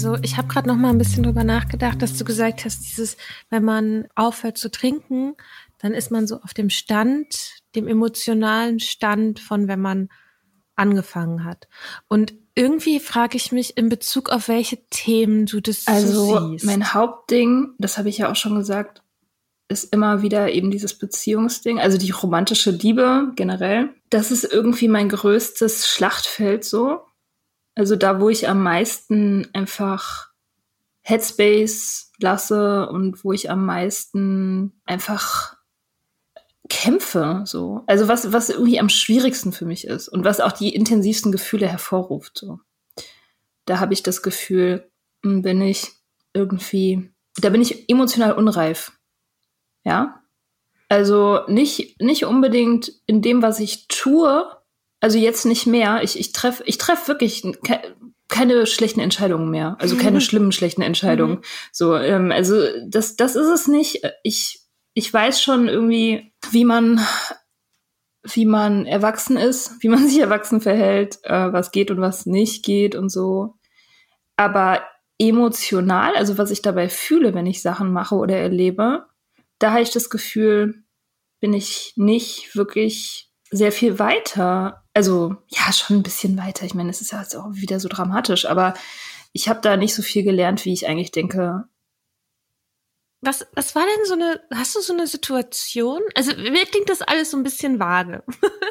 Also ich habe gerade noch mal ein bisschen drüber nachgedacht, dass du gesagt hast, dieses, wenn man aufhört zu trinken, dann ist man so auf dem Stand, dem emotionalen Stand von, wenn man angefangen hat. Und irgendwie frage ich mich in Bezug auf welche Themen du das so Also siehst. mein Hauptding, das habe ich ja auch schon gesagt, ist immer wieder eben dieses Beziehungsding, also die romantische Liebe generell. Das ist irgendwie mein größtes Schlachtfeld so. Also da, wo ich am meisten einfach Headspace lasse und wo ich am meisten einfach kämpfe, so. Also was, was irgendwie am schwierigsten für mich ist und was auch die intensivsten Gefühle hervorruft, so. Da habe ich das Gefühl, hm, bin ich irgendwie, da bin ich emotional unreif. Ja. Also nicht, nicht unbedingt in dem, was ich tue, also jetzt nicht mehr. Ich, ich treffe ich treff wirklich ke keine schlechten Entscheidungen mehr. Also keine schlimmen, schlechten Entscheidungen. So, ähm, also das, das ist es nicht. Ich, ich weiß schon irgendwie, wie man, wie man erwachsen ist, wie man sich erwachsen verhält, äh, was geht und was nicht geht und so. Aber emotional, also was ich dabei fühle, wenn ich Sachen mache oder erlebe, da habe ich das Gefühl, bin ich nicht wirklich sehr viel weiter. Also ja, schon ein bisschen weiter. Ich meine, es ist ja jetzt auch wieder so dramatisch, aber ich habe da nicht so viel gelernt, wie ich eigentlich denke. Was, was war denn so eine, hast du so eine Situation? Also mir klingt das alles so ein bisschen vage.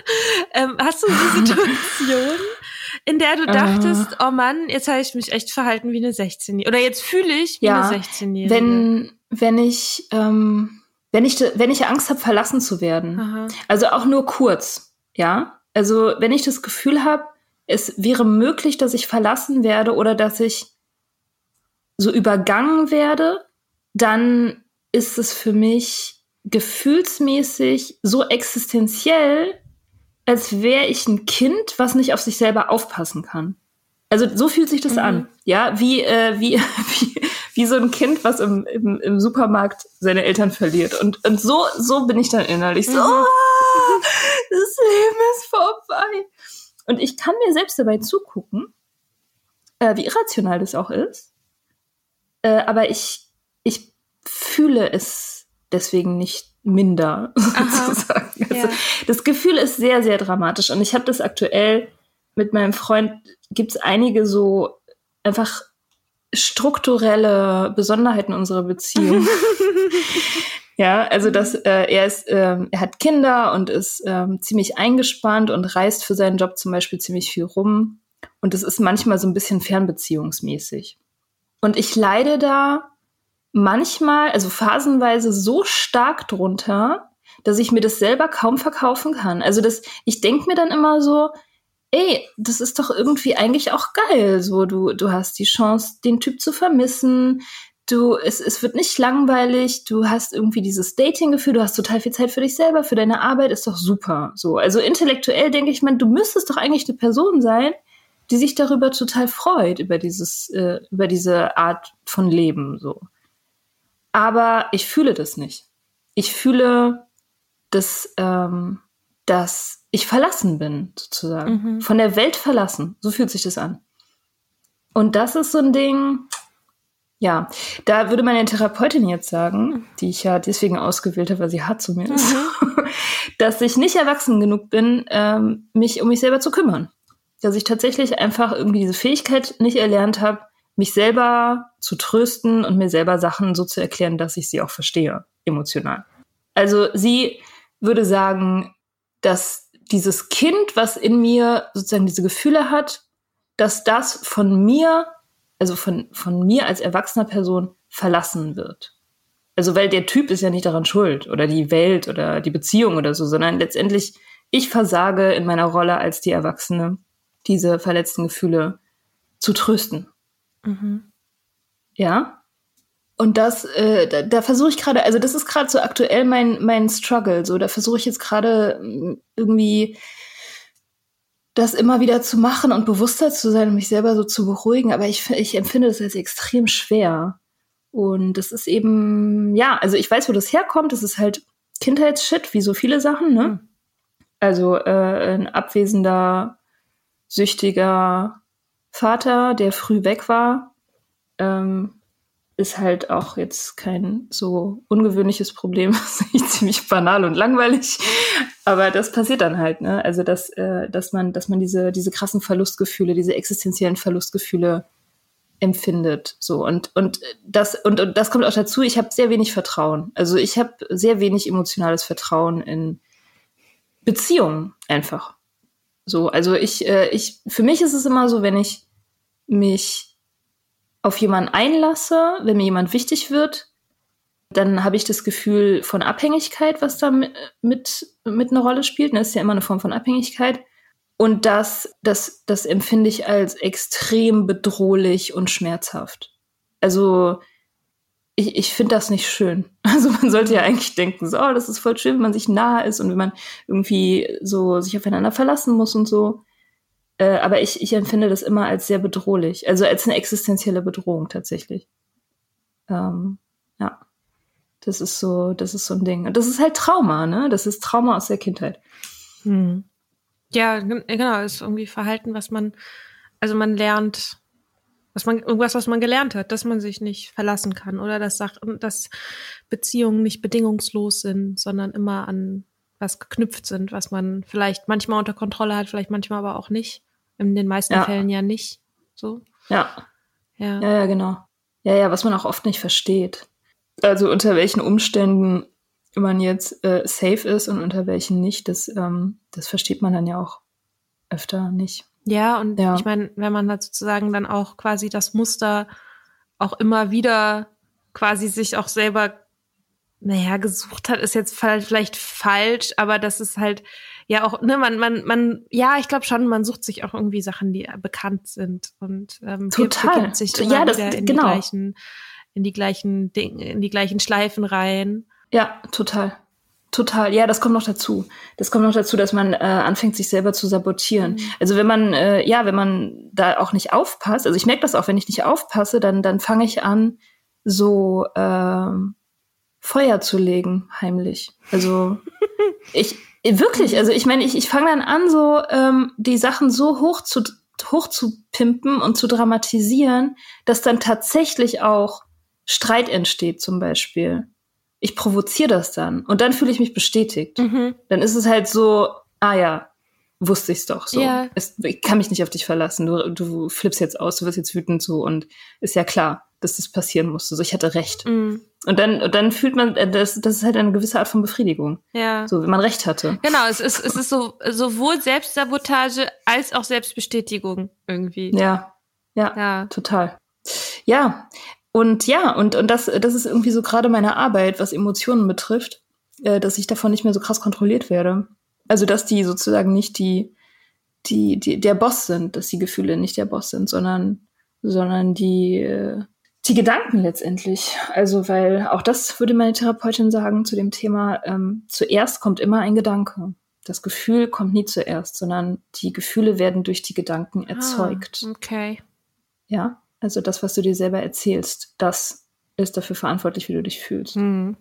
ähm, hast du so eine Situation, in der du dachtest, oh Mann, jetzt habe ich mich echt verhalten wie eine 16-Jährige. Oder jetzt fühle ich wie Ja, eine 16-Jährige. Wenn, wenn ich, ähm, wenn ich, wenn ich Angst habe, verlassen zu werden. Aha. Also auch nur kurz, ja. Also wenn ich das Gefühl habe, es wäre möglich, dass ich verlassen werde oder dass ich so übergangen werde, dann ist es für mich gefühlsmäßig so existenziell, als wäre ich ein Kind, was nicht auf sich selber aufpassen kann. Also so fühlt sich das an, ja, wie, äh, wie, wie, wie so ein Kind, was im, im, im Supermarkt seine Eltern verliert. Und, und so, so bin ich dann innerlich so, "Ah, das Leben ist vorbei. Und ich kann mir selbst dabei zugucken, äh, wie irrational das auch ist. Äh, aber ich, ich fühle es deswegen nicht minder, sozusagen. Also, ja. Das Gefühl ist sehr, sehr dramatisch. Und ich habe das aktuell mit meinem Freund, gibt es einige so einfach strukturelle Besonderheiten unserer Beziehung. ja, also dass äh, er ist, äh, er hat Kinder und ist äh, ziemlich eingespannt und reist für seinen Job zum Beispiel ziemlich viel rum. Und es ist manchmal so ein bisschen fernbeziehungsmäßig. Und ich leide da manchmal, also phasenweise so stark drunter, dass ich mir das selber kaum verkaufen kann. Also das, ich denke mir dann immer so, ey, das ist doch irgendwie eigentlich auch geil. So, du, du hast die Chance, den Typ zu vermissen. Du, es, es wird nicht langweilig. Du hast irgendwie dieses Dating-Gefühl. Du hast total viel Zeit für dich selber, für deine Arbeit. Ist doch super. So, also intellektuell denke ich, man, du müsstest doch eigentlich eine Person sein, die sich darüber total freut über dieses, äh, über diese Art von Leben. So, aber ich fühle das nicht. Ich fühle, dass, ähm, dass ich verlassen bin, sozusagen. Mhm. Von der Welt verlassen. So fühlt sich das an. Und das ist so ein Ding, ja, da würde meine Therapeutin jetzt sagen, die ich ja deswegen ausgewählt habe, weil sie hart zu mir ist, mhm. dass ich nicht erwachsen genug bin, ähm, mich um mich selber zu kümmern. Dass ich tatsächlich einfach irgendwie diese Fähigkeit nicht erlernt habe, mich selber zu trösten und mir selber Sachen so zu erklären, dass ich sie auch verstehe, emotional. Also sie würde sagen, dass dieses Kind, was in mir sozusagen diese Gefühle hat, dass das von mir, also von, von mir als erwachsener Person verlassen wird. Also weil der Typ ist ja nicht daran schuld oder die Welt oder die Beziehung oder so, sondern letztendlich ich versage in meiner Rolle als die Erwachsene, diese verletzten Gefühle zu trösten. Mhm. Ja? Und das, äh, da, da versuche ich gerade, also das ist gerade so aktuell mein, mein Struggle. So, da versuche ich jetzt gerade mm, irgendwie das immer wieder zu machen und bewusster zu sein und mich selber so zu beruhigen. Aber ich, ich empfinde das als extrem schwer. Und das ist eben, ja, also ich weiß, wo das herkommt. Das ist halt Kindheitsshit, wie so viele Sachen, ne? Mhm. Also äh, ein abwesender, süchtiger Vater, der früh weg war. Ähm, ist halt auch jetzt kein so ungewöhnliches Problem. Ziemlich banal und langweilig. Aber das passiert dann halt, ne? Also, dass, äh, dass man, dass man diese, diese krassen Verlustgefühle, diese existenziellen Verlustgefühle empfindet. So. Und, und das, und, und das kommt auch dazu, ich habe sehr wenig Vertrauen. Also ich habe sehr wenig emotionales Vertrauen in Beziehungen einfach. So, also ich, äh, ich, für mich ist es immer so, wenn ich mich auf jemanden einlasse, wenn mir jemand wichtig wird, dann habe ich das Gefühl von Abhängigkeit, was da mit, mit, eine Rolle spielt. Das ist ja immer eine Form von Abhängigkeit. Und das, das, das empfinde ich als extrem bedrohlich und schmerzhaft. Also ich, ich finde das nicht schön. Also man sollte ja eigentlich denken, so, oh, das ist voll schön, wenn man sich nahe ist und wenn man irgendwie so sich aufeinander verlassen muss und so. Äh, aber ich, ich empfinde das immer als sehr bedrohlich, also als eine existenzielle Bedrohung tatsächlich. Ähm, ja, das ist so, das ist so ein Ding. Und das ist halt Trauma, ne? Das ist Trauma aus der Kindheit. Hm. Ja, genau, ist irgendwie Verhalten, was man, also man lernt, was man, irgendwas, was man gelernt hat, dass man sich nicht verlassen kann oder dass dass Beziehungen nicht bedingungslos sind, sondern immer an was geknüpft sind, was man vielleicht manchmal unter Kontrolle hat, vielleicht manchmal aber auch nicht. In den meisten ja. Fällen ja nicht. So. Ja. ja. Ja, ja, genau. Ja, ja, was man auch oft nicht versteht. Also unter welchen Umständen man jetzt äh, safe ist und unter welchen nicht, das, ähm, das versteht man dann ja auch öfter nicht. Ja, und ja. ich meine, wenn man halt sozusagen dann auch quasi das Muster auch immer wieder quasi sich auch selber, naja, gesucht hat, ist jetzt vielleicht falsch, aber das ist halt ja auch, ne, man, man, man, ja, ich glaube schon, man sucht sich auch irgendwie Sachen, die bekannt sind und ähm, total sich ja, das, in genau. die gleichen, in die gleichen Dinge, in die gleichen Schleifen rein. Ja, total. Total, ja, das kommt noch dazu. Das kommt noch dazu, dass man äh, anfängt, sich selber zu sabotieren. Mhm. Also wenn man, äh, ja, wenn man da auch nicht aufpasst, also ich merke das auch, wenn ich nicht aufpasse, dann, dann fange ich an, so äh, Feuer zu legen, heimlich. Also ich, Wirklich, also ich meine, ich, ich fange dann an, so ähm, die Sachen so hoch zu, hoch zu pimpen und zu dramatisieren, dass dann tatsächlich auch Streit entsteht zum Beispiel, ich provoziere das dann und dann fühle ich mich bestätigt. Mhm. Dann ist es halt so, ah ja, wusste ich's doch so. Ja. Es, ich kann mich nicht auf dich verlassen. Du, du flippst jetzt aus, du wirst jetzt wütend so und ist ja klar, dass das passieren musste. So, ich hatte recht. Mhm. Und dann, und dann fühlt man, äh, das, das ist halt eine gewisse Art von Befriedigung. Ja. So, wenn man recht hatte. Genau, es ist, es ist so, sowohl Selbstsabotage als auch Selbstbestätigung irgendwie. Ja, ja, Ja. total. Ja, und ja, und, und das, das ist irgendwie so gerade meine Arbeit, was Emotionen betrifft, äh, dass ich davon nicht mehr so krass kontrolliert werde. Also, dass die sozusagen nicht die, die, die, der Boss sind, dass die Gefühle nicht der Boss sind, sondern, sondern die, äh, die Gedanken letztendlich. Also, weil auch das würde meine Therapeutin sagen zu dem Thema, ähm, zuerst kommt immer ein Gedanke. Das Gefühl kommt nie zuerst, sondern die Gefühle werden durch die Gedanken erzeugt. Ah, okay. Ja, also das, was du dir selber erzählst, das ist dafür verantwortlich, wie du dich fühlst. Hm.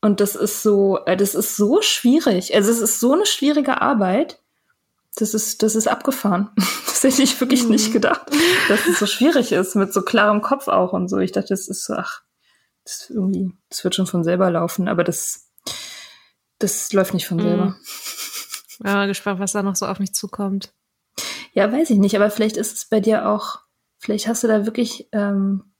Und das ist so, äh, das ist so schwierig. Also es ist so eine schwierige Arbeit. Das ist, das ist abgefahren. Das hätte ich wirklich Mhm. nicht gedacht, dass es so schwierig ist mit so klarem Kopf auch und so. Ich dachte, das ist so, ach, das irgendwie, das wird schon von selber laufen, aber das, das läuft nicht von Mhm. selber. Bin mal gespannt, was da noch so auf mich zukommt. Ja, weiß ich nicht, aber vielleicht ist es bei dir auch, vielleicht hast du da wirklich ähm,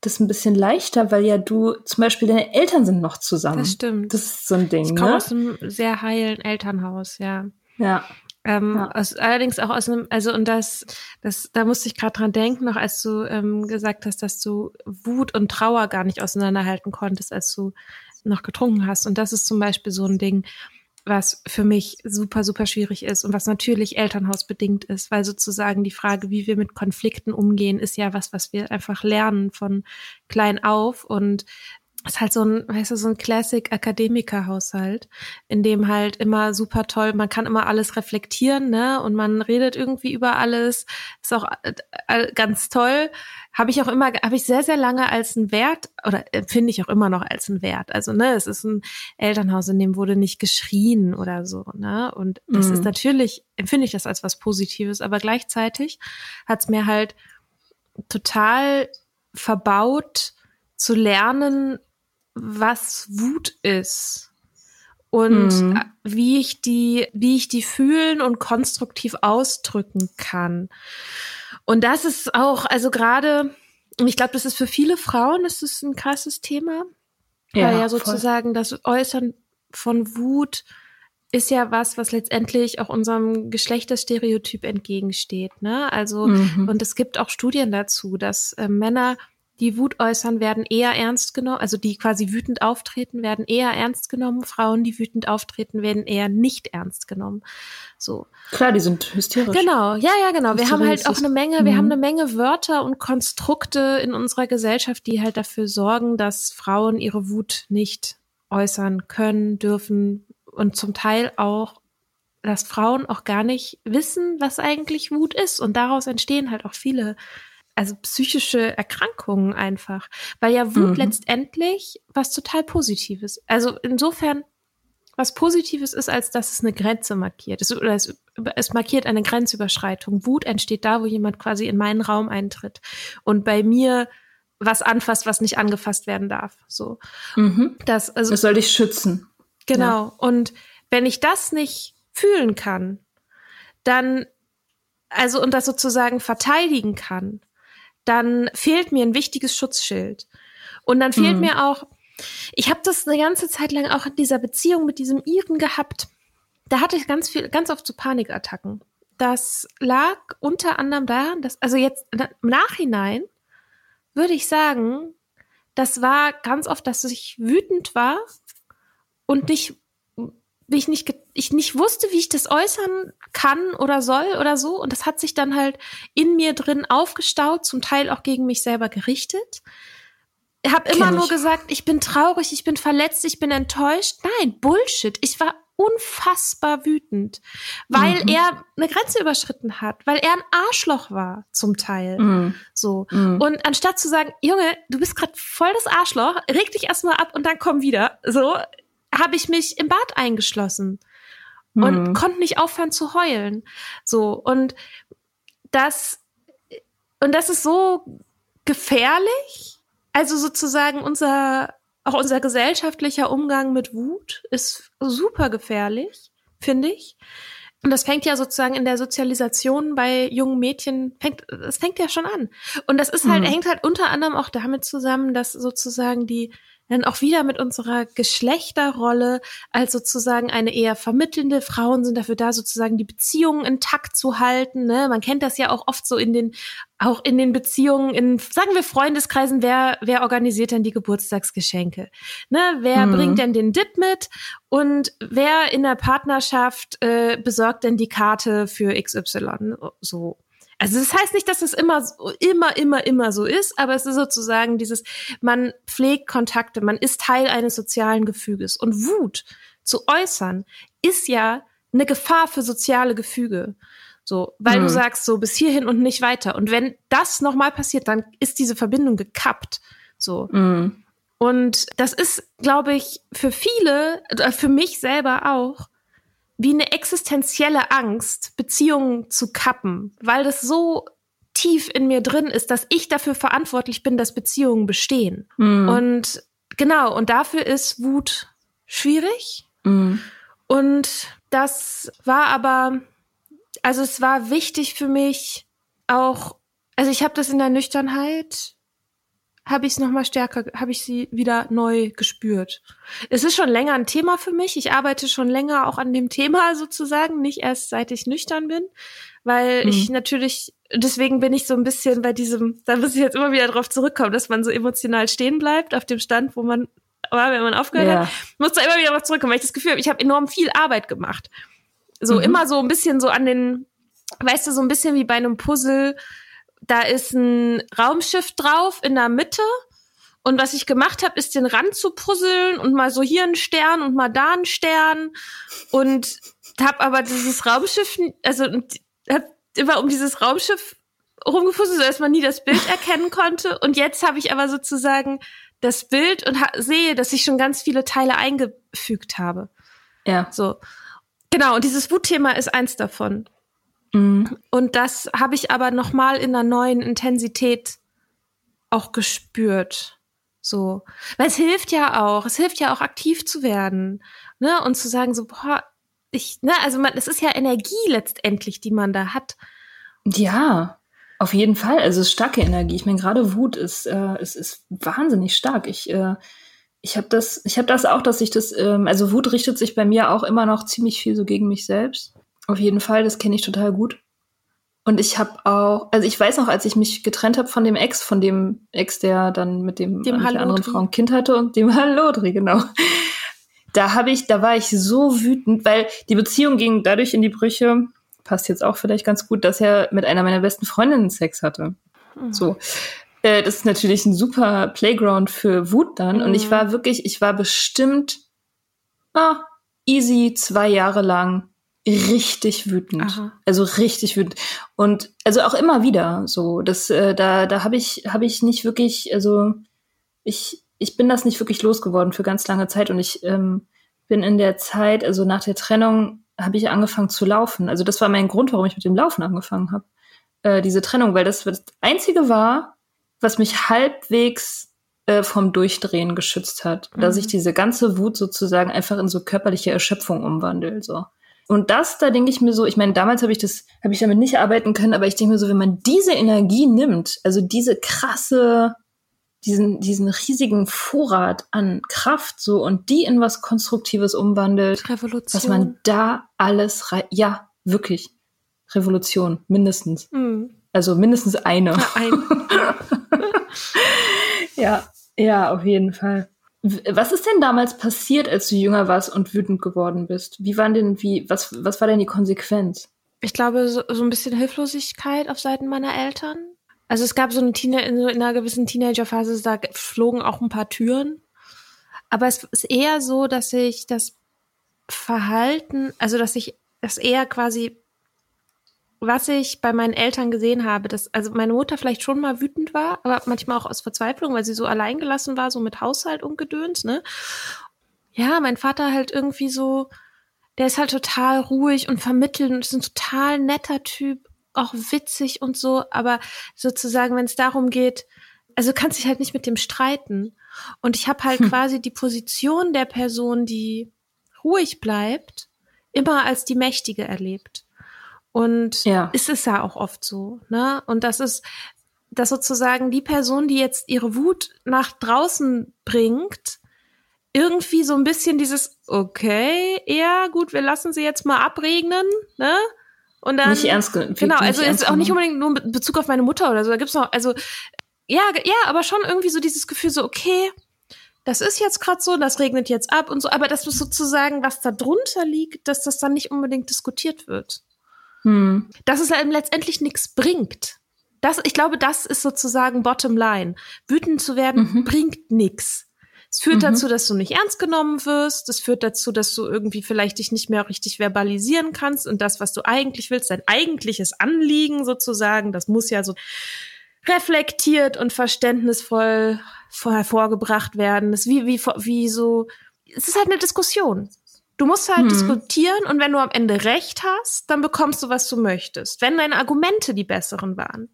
das ein bisschen leichter, weil ja du zum Beispiel deine Eltern sind noch zusammen. Das stimmt. Das ist so ein Ding, ich komme ne? aus einem sehr heilen Elternhaus, ja. Ja. Ähm, Ja. aus, allerdings auch aus einem, also und das, das, da musste ich gerade dran denken, noch als du ähm, gesagt hast, dass du Wut und Trauer gar nicht auseinanderhalten konntest, als du noch getrunken hast. Und das ist zum Beispiel so ein Ding, was für mich super, super schwierig ist und was natürlich elternhausbedingt ist, weil sozusagen die Frage, wie wir mit Konflikten umgehen, ist ja was, was wir einfach lernen von klein auf und ist halt so ein, weißt du, so ein Classic Akademikerhaushalt, in dem halt immer super toll, man kann immer alles reflektieren, ne, und man redet irgendwie über alles, ist auch äh, äh, ganz toll. Habe ich auch immer, habe ich sehr, sehr lange als einen Wert oder empfinde ich auch immer noch als einen Wert. Also, ne, es ist ein Elternhaus, in dem wurde nicht geschrien oder so, ne, und das Mhm. ist natürlich, empfinde ich das als was Positives, aber gleichzeitig hat es mir halt total verbaut zu lernen, was Wut ist und Mhm. äh, wie ich die, wie ich die fühlen und konstruktiv ausdrücken kann. Und das ist auch, also gerade, ich glaube, das ist für viele Frauen, das ist ein krasses Thema, weil ja voll. sozusagen das Äußern von Wut ist ja was, was letztendlich auch unserem Geschlechterstereotyp entgegensteht. Ne? Also Mhm. und es gibt auch Studien dazu, dass äh, Männer, die Wut äußern, werden eher ernst genommen, also die quasi wütend auftreten, werden eher ernst genommen. Frauen, die wütend auftreten, werden eher nicht ernst genommen. So. Klar, die sind hysterisch. Genau, ja, ja, genau. Wir haben halt auch eine Menge, wir Mhm. haben eine Menge Wörter und Konstrukte in unserer Gesellschaft, die halt dafür sorgen, dass Frauen ihre Wut nicht äußern können, dürfen und zum Teil auch, dass Frauen auch gar nicht wissen, was eigentlich Wut ist. Und daraus entstehen halt auch viele, also psychische Erkrankungen einfach. Weil ja Wut Mhm. letztendlich was total Positives. Also insofern was Positives ist, als dass es eine Grenze markiert. Es, oder es, es markiert eine Grenzüberschreitung. Wut entsteht da, wo jemand quasi in meinen Raum eintritt und bei mir was anfasst, was nicht angefasst werden darf. So, Mhm. das also Es soll dich schützen. Genau. Und wenn ich das nicht fühlen kann, dann, also und das sozusagen verteidigen kann, dann fehlt mir ein wichtiges Schutzschild. Und dann fehlt Mhm. mir auch, ich habe das eine ganze Zeit lang auch in dieser Beziehung mit diesem Iren gehabt. Da hatte ich ganz viel, ganz oft so Panikattacken. Das lag unter anderem daran, dass, also jetzt im Nachhinein würde ich sagen, das war ganz oft, dass ich wütend war und nicht, ich nicht, ich nicht wusste, wie ich das äußern kann oder soll oder so. Und das hat sich dann halt in mir drin aufgestaut, zum Teil auch gegen mich selber gerichtet. Ich habe immer nur gesagt, ich bin traurig, ich bin verletzt, ich bin enttäuscht. Nein, Bullshit. Ich war unfassbar wütend, weil Mhm. er eine Grenze überschritten hat, weil er ein Arschloch war zum Teil. Mhm. So. Mhm. Und anstatt zu sagen, Junge, du bist gerade voll das Arschloch, reg dich erstmal ab und dann komm wieder, so, habe ich mich im Bad eingeschlossen und Mhm. konnte nicht aufhören zu heulen. So. Und das, und das ist so gefährlich, also sozusagen unser, auch unser gesellschaftlicher Umgang mit Wut ist super gefährlich, finde ich. Und das fängt ja sozusagen in der Sozialisation bei jungen Mädchen, fängt, das fängt ja schon an. Und das ist halt, mhm. hängt halt unter anderem auch damit zusammen, dass sozusagen die dann auch wieder mit unserer Geschlechterrolle als sozusagen eine eher vermittelnde. Frauen sind dafür da, sozusagen die Beziehungen intakt zu halten. Ne? Man kennt das ja auch oft so in den, auch in den Beziehungen, in, sagen wir Freundeskreisen, wer, wer organisiert denn die Geburtstagsgeschenke? Ne? Wer mhm. bringt denn den Dit mit? Und wer in der Partnerschaft äh, besorgt denn die Karte für XY? So. Also das heißt nicht, dass es immer, immer, immer, immer so ist, aber es ist sozusagen dieses, man pflegt Kontakte, man ist Teil eines sozialen Gefüges. Und Wut zu äußern ist ja eine Gefahr für soziale Gefüge. So, weil mhm. du sagst so bis hierhin und nicht weiter. Und wenn das nochmal passiert, dann ist diese Verbindung gekappt. So. Mhm. Und das ist, glaube ich, für viele, äh, für mich selber auch, wie eine existenzielle Angst, Beziehungen zu kappen, weil das so tief in mir drin ist, dass ich dafür verantwortlich bin, dass Beziehungen bestehen. Mhm. Und genau, und dafür ist Wut schwierig. Mhm. Und das war aber, also es war wichtig für mich auch, also ich habe das in der Nüchternheit habe ich es noch mal stärker, habe ich sie wieder neu gespürt. Es ist schon länger ein Thema für mich. Ich arbeite schon länger auch an dem Thema sozusagen, nicht erst seit ich nüchtern bin, weil mhm. ich natürlich deswegen bin ich so ein bisschen bei diesem, da muss ich jetzt immer wieder drauf zurückkommen, dass man so emotional stehen bleibt auf dem Stand, wo man war, wenn man aufgehört ja. hat, muss da immer wieder drauf zurückkommen, weil ich das Gefühl habe, ich habe enorm viel Arbeit gemacht. So mhm. immer so ein bisschen so an den, weißt du, so ein bisschen wie bei einem Puzzle, da ist ein Raumschiff drauf in der Mitte. Und was ich gemacht habe, ist den Rand zu puzzeln und mal so hier ein Stern und mal da ein Stern. Und habe aber dieses Raumschiff, also hab immer um dieses Raumschiff rumgefuzzelt, sodass man nie das Bild erkennen konnte. Und jetzt habe ich aber sozusagen das Bild und sehe, dass ich schon ganz viele Teile eingefügt habe. Ja. So. Genau, und dieses Wutthema ist eins davon. Mhm. Und das habe ich aber noch mal in einer neuen Intensität auch gespürt. So, weil es hilft ja auch, es hilft ja auch aktiv zu werden, ne, und zu sagen so, boah, ich, ne, also man, es ist ja Energie letztendlich, die man da hat. Ja, auf jeden Fall. Also es ist starke Energie. Ich meine, gerade Wut ist, äh, ist, ist wahnsinnig stark. Ich, äh, ich habe das, ich habe das auch, dass ich das, ähm, also Wut richtet sich bei mir auch immer noch ziemlich viel so gegen mich selbst. Auf jeden Fall, das kenne ich total gut. Und ich habe auch, also ich weiß noch, als ich mich getrennt habe von dem Ex, von dem Ex, der dann mit dem dem mit anderen Frau ein Kind hatte und dem Hallodri, genau. Da habe ich, da war ich so wütend, weil die Beziehung ging dadurch in die Brüche, passt jetzt auch vielleicht ganz gut, dass er mit einer meiner besten Freundinnen Sex hatte. Mhm. So. Äh, das ist natürlich ein super Playground für Wut dann. Mhm. Und ich mhm. war wirklich, ich war bestimmt ah, easy zwei Jahre lang richtig wütend. Aha. Also richtig wütend. Und also auch immer wieder so. Das, äh, da, da habe ich, habe ich nicht wirklich, also ich, ich bin das nicht wirklich losgeworden für ganz lange Zeit und ich ähm, bin in der Zeit, also nach der Trennung, habe ich angefangen zu laufen. Also das war mein Grund, warum ich mit dem Laufen angefangen habe. Äh, diese Trennung, weil das das Einzige war, was mich halbwegs äh, vom Durchdrehen geschützt hat, mhm. dass ich diese ganze Wut sozusagen einfach in so körperliche Erschöpfung umwandelt. So. Und das, da denke ich mir so, ich meine, damals habe ich das, habe ich damit nicht arbeiten können, aber ich denke mir so, wenn man diese Energie nimmt, also diese krasse, diesen, diesen riesigen Vorrat an Kraft so und die in was Konstruktives umwandelt, Revolution. was man da alles rein, ja, wirklich. Revolution, mindestens. Mhm. Also mindestens eine. Ja, ein. ja, ja, auf jeden Fall. Was ist denn damals passiert, als du jünger warst und wütend geworden bist? Wie waren denn, wie, was, was war denn die Konsequenz? Ich glaube, so, so ein bisschen Hilflosigkeit auf Seiten meiner Eltern. Also es gab so eine Teenager, in, so in einer gewissen Teenagerphase, da flogen auch ein paar Türen. Aber es ist eher so, dass ich das Verhalten, also dass ich das eher quasi was ich bei meinen Eltern gesehen habe, dass also meine Mutter vielleicht schon mal wütend war, aber manchmal auch aus Verzweiflung, weil sie so alleingelassen war, so mit Haushalt und Gedöns, ne? Ja, mein Vater halt irgendwie so, der ist halt total ruhig und vermittelnd und ist ein total netter Typ, auch witzig und so, aber sozusagen, wenn es darum geht, also du kannst dich halt nicht mit dem streiten. Und ich habe halt hm. quasi die Position der Person, die ruhig bleibt, immer als die Mächtige erlebt. Und ja. ist es ja auch oft so, ne? Und das ist, dass sozusagen die Person, die jetzt ihre Wut nach draußen bringt, irgendwie so ein bisschen dieses, okay, ja, gut, wir lassen sie jetzt mal abregnen, ne? Und dann. Nicht ernst genommen. Genau, also jetzt auch nicht unbedingt nur in Bezug auf meine Mutter oder so. Da gibt's noch, also, ja, ja, aber schon irgendwie so dieses Gefühl, so, okay, das ist jetzt gerade so, das regnet jetzt ab und so, aber das ist sozusagen, was da drunter liegt, dass das dann nicht unbedingt diskutiert wird. Hm. Dass es einem letztendlich nichts bringt. Das, ich glaube, das ist sozusagen Bottom Line. Wütend zu werden mhm. bringt nichts. Es führt mhm. dazu, dass du nicht ernst genommen wirst. Es führt dazu, dass du irgendwie vielleicht dich nicht mehr richtig verbalisieren kannst und das, was du eigentlich willst, dein eigentliches Anliegen sozusagen, das muss ja so reflektiert und verständnisvoll hervorgebracht werden. Das ist wie, wie, wie so, es ist halt eine Diskussion. Du musst halt hm. diskutieren und wenn du am Ende recht hast, dann bekommst du, was du möchtest. Wenn deine Argumente die besseren waren.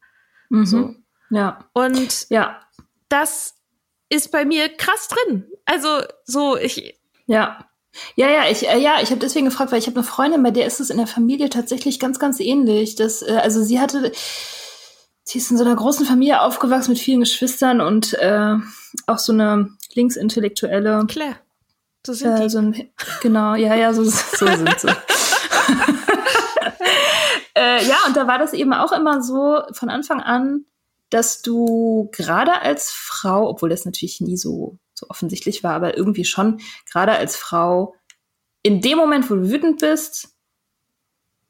Mhm. So. Ja. Und ja. das ist bei mir krass drin. Also so ich. Ja. Ja, ja, ich, äh, ja, ich habe deswegen gefragt, weil ich habe eine Freundin, bei der ist es in der Familie tatsächlich ganz, ganz ähnlich. Das, äh, also sie hatte, sie ist in so einer großen Familie aufgewachsen mit vielen Geschwistern und äh, auch so eine linksintellektuelle. Claire. So sind äh, die. So ein, genau, ja, ja, so, so sind sie. äh, ja, und da war das eben auch immer so von Anfang an, dass du gerade als Frau, obwohl das natürlich nie so, so offensichtlich war, aber irgendwie schon, gerade als Frau, in dem Moment, wo du wütend bist,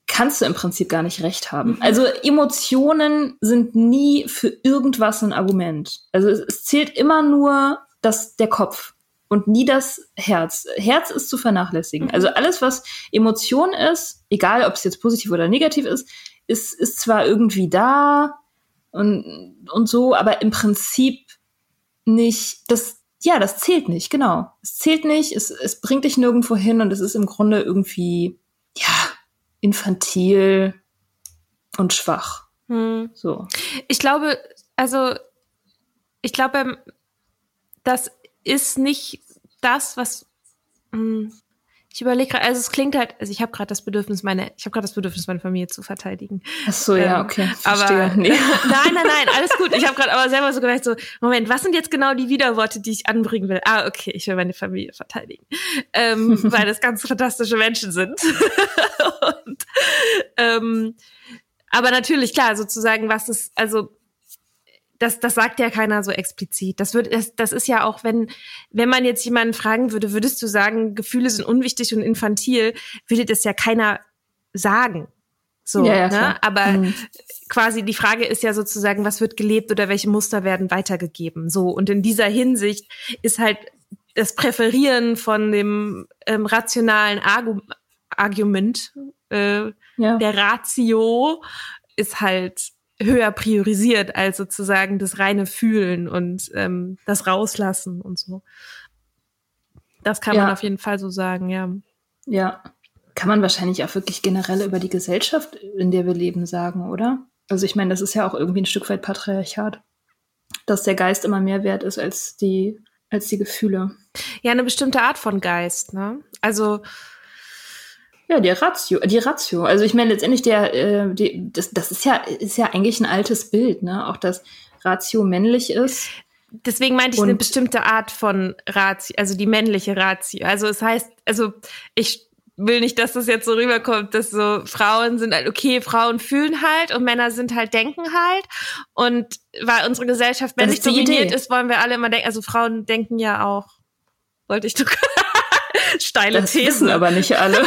kannst du im Prinzip gar nicht recht haben. Mhm. Also Emotionen sind nie für irgendwas ein Argument. Also es, es zählt immer nur das, der Kopf und nie das Herz. Herz ist zu vernachlässigen. Mhm. Also alles, was Emotion ist, egal ob es jetzt positiv oder negativ ist, ist, ist zwar irgendwie da, und, und so, aber im Prinzip nicht, das, ja, das zählt nicht, genau. Es zählt nicht, es, es bringt dich nirgendwo hin und es ist im Grunde irgendwie, ja, infantil und schwach. Hm. So. Ich glaube, also, ich glaube, das ist nicht das, was, mh, hm, ich überlege gerade, also es klingt halt, also ich habe gerade das Bedürfnis, meine, ich habe gerade das Bedürfnis, meine Familie zu verteidigen. Ach so, ja, ähm, okay. Verstehe. Aber nee. nein, nein, nein, alles gut. Ich habe gerade aber selber so gedacht, so, Moment, was sind jetzt genau die Widerworte, die ich anbringen will? Ah, okay, ich will meine Familie verteidigen. Ähm, weil das ganz fantastische Menschen sind. Und, ähm, aber natürlich, klar, sozusagen, was ist, also das, das sagt ja keiner so explizit. Das wird, das, das ist ja auch, wenn, wenn man jetzt jemanden fragen würde, würdest du sagen, Gefühle sind unwichtig und infantil, würde das ja keiner sagen. So, ja, ja, ne? Aber mhm. quasi die Frage ist ja sozusagen, was wird gelebt oder welche Muster werden weitergegeben? So, und in dieser Hinsicht ist halt das Präferieren von dem ähm, rationalen Argu Argument äh, ja. der Ratio ist halt höher priorisiert als sozusagen das reine Fühlen und ähm, das Rauslassen und so. Das kann ja. man auf jeden Fall so sagen, ja. Ja, kann man wahrscheinlich auch wirklich generell über die Gesellschaft, in der wir leben, sagen, oder? Also ich meine, das ist ja auch irgendwie ein Stück weit Patriarchat, dass der Geist immer mehr wert ist als die als die Gefühle. Ja, eine bestimmte Art von Geist, ne? Also ja, die Ratio, die Ratio. Also ich meine letztendlich der, äh, die, das, das ist ja, ist ja eigentlich ein altes Bild, ne? Auch dass Ratio männlich ist. Deswegen meinte ich eine bestimmte Art von Ratio, also die männliche Ratio. Also es heißt, also ich will nicht, dass das jetzt so rüberkommt, dass so Frauen sind halt, okay, Frauen fühlen halt und Männer sind halt denken halt. Und weil unsere Gesellschaft männlich dominiert ist, wollen wir alle immer denken, also Frauen denken ja auch. Wollte ich doch steile das Thesen. wissen aber nicht alle.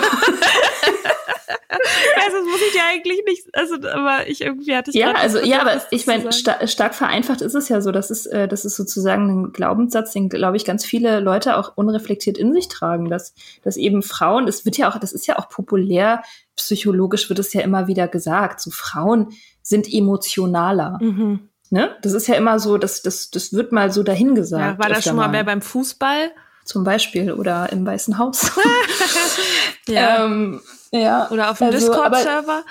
also, das muss ich ja eigentlich nicht, also, aber ich irgendwie hatte ich Ja, also, ja, aber ich meine, sta stark vereinfacht ist es ja so, das ist, äh, das ist sozusagen ein Glaubenssatz, den, glaube ich, ganz viele Leute auch unreflektiert in sich tragen, dass, dass eben Frauen, das wird ja auch, das ist ja auch populär, psychologisch wird es ja immer wieder gesagt, so Frauen sind emotionaler. Mhm. Ne? Das ist ja immer so, das, das, das wird mal so dahingesagt. Ja, war das schon mal, mal. beim Fußball? Zum Beispiel oder im Weißen Haus. ja. Ähm, ja. Oder auf dem also, Discord-Server.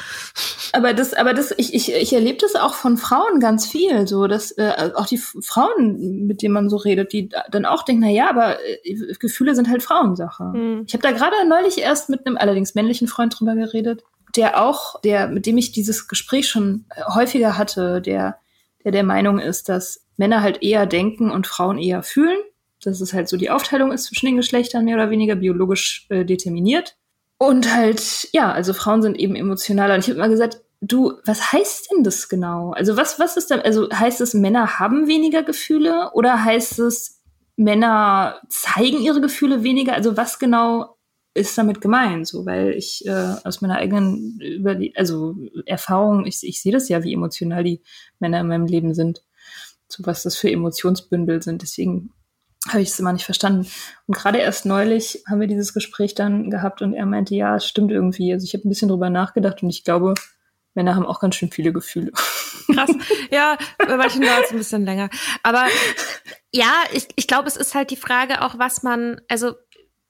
Aber das, aber das, ich, ich, ich erlebe das auch von Frauen ganz viel, so dass äh, auch die Frauen, mit denen man so redet, die dann auch denken, na ja, aber äh, Gefühle sind halt Frauensache. Mhm. Ich habe da gerade neulich erst mit einem allerdings männlichen Freund drüber geredet, der auch, der, mit dem ich dieses Gespräch schon häufiger hatte, der, der der Meinung ist, dass Männer halt eher denken und Frauen eher fühlen. Dass es halt so die Aufteilung ist zwischen den Geschlechtern, mehr oder weniger biologisch äh, determiniert. Und halt, ja, also Frauen sind eben emotionaler. Und ich habe immer gesagt, du, was heißt denn das genau? Also was, was ist denn, also heißt es, Männer haben weniger Gefühle oder heißt es, Männer zeigen ihre Gefühle weniger? Also was genau ist damit gemeint? So, weil ich äh, aus meiner eigenen Überle also Erfahrung, ich, ich sehe das ja, wie emotional die Männer in meinem Leben sind. So was das für Emotionsbündel sind. Deswegen habe ich es immer nicht verstanden. Und gerade erst neulich haben wir dieses Gespräch dann gehabt und er meinte, ja, es stimmt irgendwie. Also ich habe ein bisschen drüber nachgedacht und ich glaube, Männer haben auch ganz schön viele Gefühle. Krass. Ja, bei manchen dauert es ein bisschen länger. Aber ja, ich, ich glaube, es ist halt die Frage auch, was man, also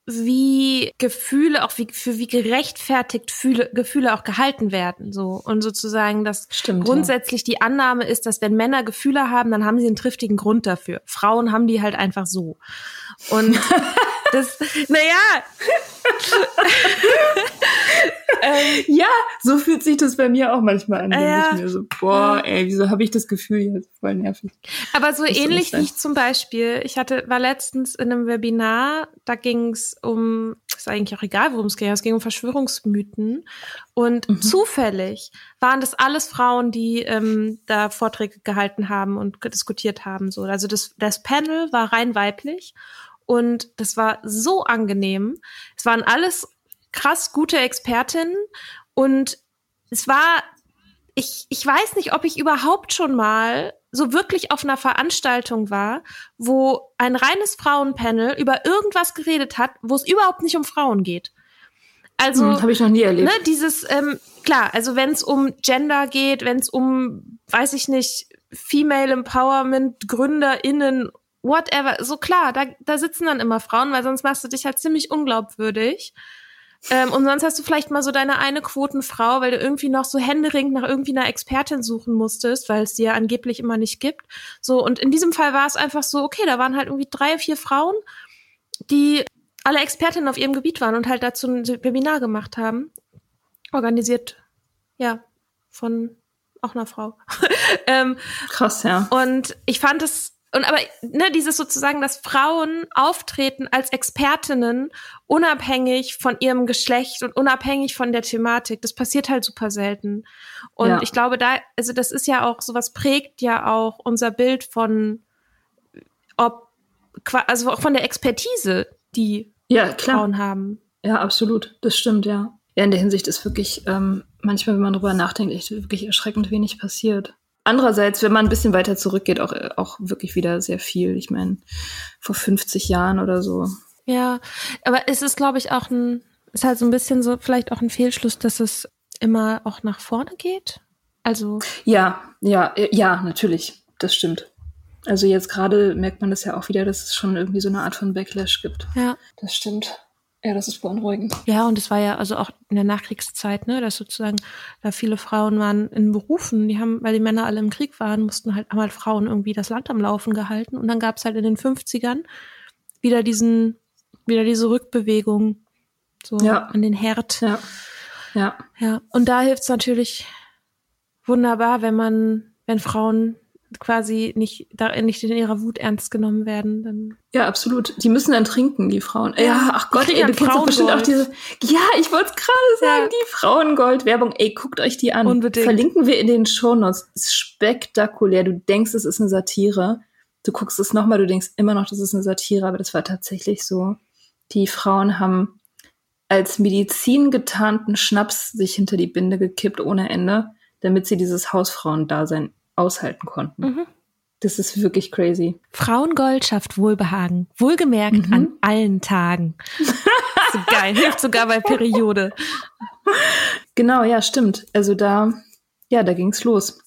wie Gefühle auch wie für wie gerechtfertigt Fühle, Gefühle auch gehalten werden so und sozusagen dass Stimmt, grundsätzlich ja. die Annahme ist, dass wenn Männer Gefühle haben, dann haben sie einen triftigen Grund dafür. Frauen haben die halt einfach so. Und das naja, ähm, ja, so fühlt sich das bei mir auch manchmal an. Äh, ich mir so, boah, ey, wieso habe ich das Gefühl jetzt? Voll nervig. Aber so ähnlich wie ich zum Beispiel, ich hatte, war letztens in einem Webinar, da ging es um, ist eigentlich auch egal, worum es ging, es ging um Verschwörungsmythen. Und mhm. zufällig waren das alles Frauen, die ähm, da Vorträge gehalten haben und diskutiert haben. So. Also das, das Panel war rein weiblich. Und das war so angenehm. Es waren alles krass gute Expertinnen und es war, ich, ich weiß nicht, ob ich überhaupt schon mal so wirklich auf einer Veranstaltung war, wo ein reines Frauenpanel über irgendwas geredet hat, wo es überhaupt nicht um Frauen geht. Also hm, habe ich noch nie erlebt. Ne, dieses ähm, klar, also wenn es um Gender geht, wenn es um, weiß ich nicht, Female Empowerment, GründerInnen, whatever, so klar, da, da sitzen dann immer Frauen, weil sonst machst du dich halt ziemlich unglaubwürdig. Ähm, und sonst hast du vielleicht mal so deine eine Quotenfrau, weil du irgendwie noch so händeringend nach irgendwie einer Expertin suchen musstest, weil es die ja angeblich immer nicht gibt. So, und in diesem Fall war es einfach so, okay, da waren halt irgendwie drei, vier Frauen, die alle Expertinnen auf ihrem Gebiet waren und halt dazu ein Webinar gemacht haben. Organisiert, ja, von auch einer Frau. ähm, Krass, ja. Und ich fand es und aber ne, dieses sozusagen, dass Frauen auftreten als Expertinnen unabhängig von ihrem Geschlecht und unabhängig von der Thematik, das passiert halt super selten. Und ja. ich glaube, da, also das ist ja auch, sowas prägt ja auch unser Bild von, ob, also auch von der Expertise, die ja, Frauen haben. Ja, absolut. Das stimmt, ja. Ja, in der Hinsicht ist wirklich ähm, manchmal, wenn man drüber nachdenkt, echt wirklich erschreckend wenig passiert. Andererseits, wenn man ein bisschen weiter zurückgeht, auch, auch wirklich wieder sehr viel. Ich meine, vor 50 Jahren oder so. Ja, aber es ist, glaube ich, auch ein, ist halt so ein bisschen so vielleicht auch ein Fehlschluss, dass es immer auch nach vorne geht. Also. Ja, ja, ja, natürlich. Das stimmt. Also jetzt gerade merkt man das ja auch wieder, dass es schon irgendwie so eine Art von Backlash gibt. Ja. Das stimmt. Ja, das ist beunruhigend. Ja, und es war ja also auch in der Nachkriegszeit, ne, dass sozusagen da viele Frauen waren in Berufen, die haben, weil die Männer alle im Krieg waren, mussten halt, haben halt Frauen irgendwie das Land am Laufen gehalten. Und dann gab es halt in den 50ern wieder diesen, wieder diese Rückbewegung so ja. an den Herd. Ja. Ja. Ja. Und da hilft es natürlich wunderbar, wenn man, wenn Frauen quasi nicht, da, nicht in ihrer Wut ernst genommen werden. Dann ja, absolut. Die müssen dann trinken, die Frauen. Ja, ach Gott, ey, du kennst doch bestimmt auch diese. Ja, ich wollte es gerade sagen, ja. die Frauengold-Werbung. Ey, guckt euch die an. Unbedingt. Verlinken wir in den Shownotes. Ist spektakulär. Du denkst, es ist eine Satire. Du guckst es nochmal, du denkst immer noch, das ist eine Satire, aber das war tatsächlich so. Die Frauen haben als Medizin getarnten Schnaps sich hinter die Binde gekippt ohne Ende, damit sie dieses Hausfrauendasein aushalten konnten. Mhm. Das ist wirklich crazy. Frauengold schafft Wohlbehagen. Wohlgemerkt mhm. an allen Tagen. so geil. Hilft sogar bei Periode. Genau, ja, stimmt. Also da, ja, da ging's los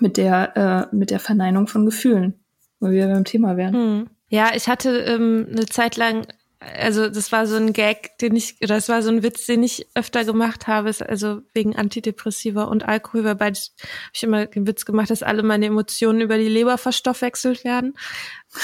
mit der, äh, mit der Verneinung von Gefühlen, weil wir beim Thema wären. Hm. Ja, ich hatte ähm, eine Zeit lang also das war so ein Gag, den ich, das war so ein Witz, den ich öfter gemacht habe, also wegen Antidepressiva und Alkohol, weil beides habe ich immer den Witz gemacht, dass alle meine Emotionen über die Leber verstoffwechselt werden.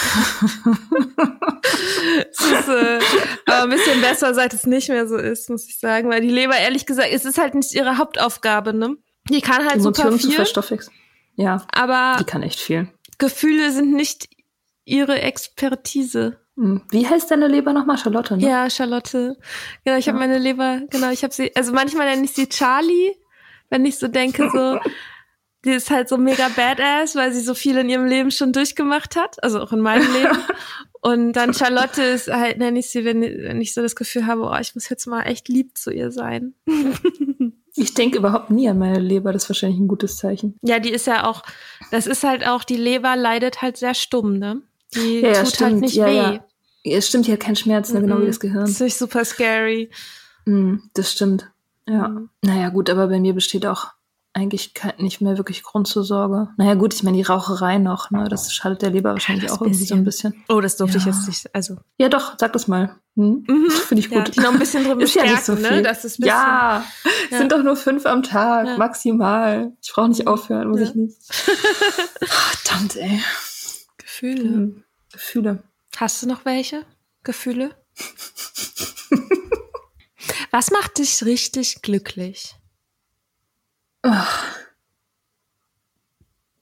es ist äh, aber ein bisschen besser, seit es nicht mehr so ist, muss ich sagen, weil die Leber, ehrlich gesagt, es ist halt nicht ihre Hauptaufgabe, ne? Die kann halt Emotionen super zu viel, verstoffwechseln. Ja, aber die kann echt viel. Gefühle sind nicht ihre Expertise. Hm. Wie heißt deine Leber nochmal? Charlotte, ne? Ja, Charlotte. Genau, ich habe Ja. meine Leber, genau, ich habe sie, also manchmal nenne ich sie Charlie, wenn ich so denke, so, die ist halt so mega badass, weil sie so viel in ihrem Leben schon durchgemacht hat, also auch in meinem Leben. Und dann Charlotte ist halt, nenne ich sie, wenn, wenn ich so das Gefühl habe, oh, ich muss jetzt mal echt lieb zu ihr sein. Ich denke überhaupt nie an meine Leber. Das ist wahrscheinlich ein gutes Zeichen. Ja, die ist ja auch, das ist halt auch, die Leber leidet halt sehr stumm, ne? Die Ja, ja, tut stimmt. halt nicht Ja, weh. ja. Es stimmt, die hat keinen Schmerz, ne? genau wie das Das Gehirn. ist nicht super scary. Hm, das stimmt. Ja. Mhm. Naja, gut, aber bei mir besteht auch eigentlich kein, nicht mehr wirklich Grund zur Sorge. Naja, gut, ich meine, die Raucherei noch, ne? Das schadet der Leber wahrscheinlich das auch irgendwie so ein bisschen. Oh, das durfte ich Ja. jetzt nicht, also. Ja, doch, sag das mal. Hm? Mhm. Finde ich Ja, gut. die noch ein bisschen drin ist ja nicht so bestärken, viel. ne? Das ist ja, es Ja. sind doch nur fünf am Tag, Ja. maximal. Ich brauche nicht aufhören, muss Ja. ich nicht. Verdammt, ey. Gefühle. Hm, Gefühle. Hast du noch welche? Gefühle? Was macht dich richtig glücklich?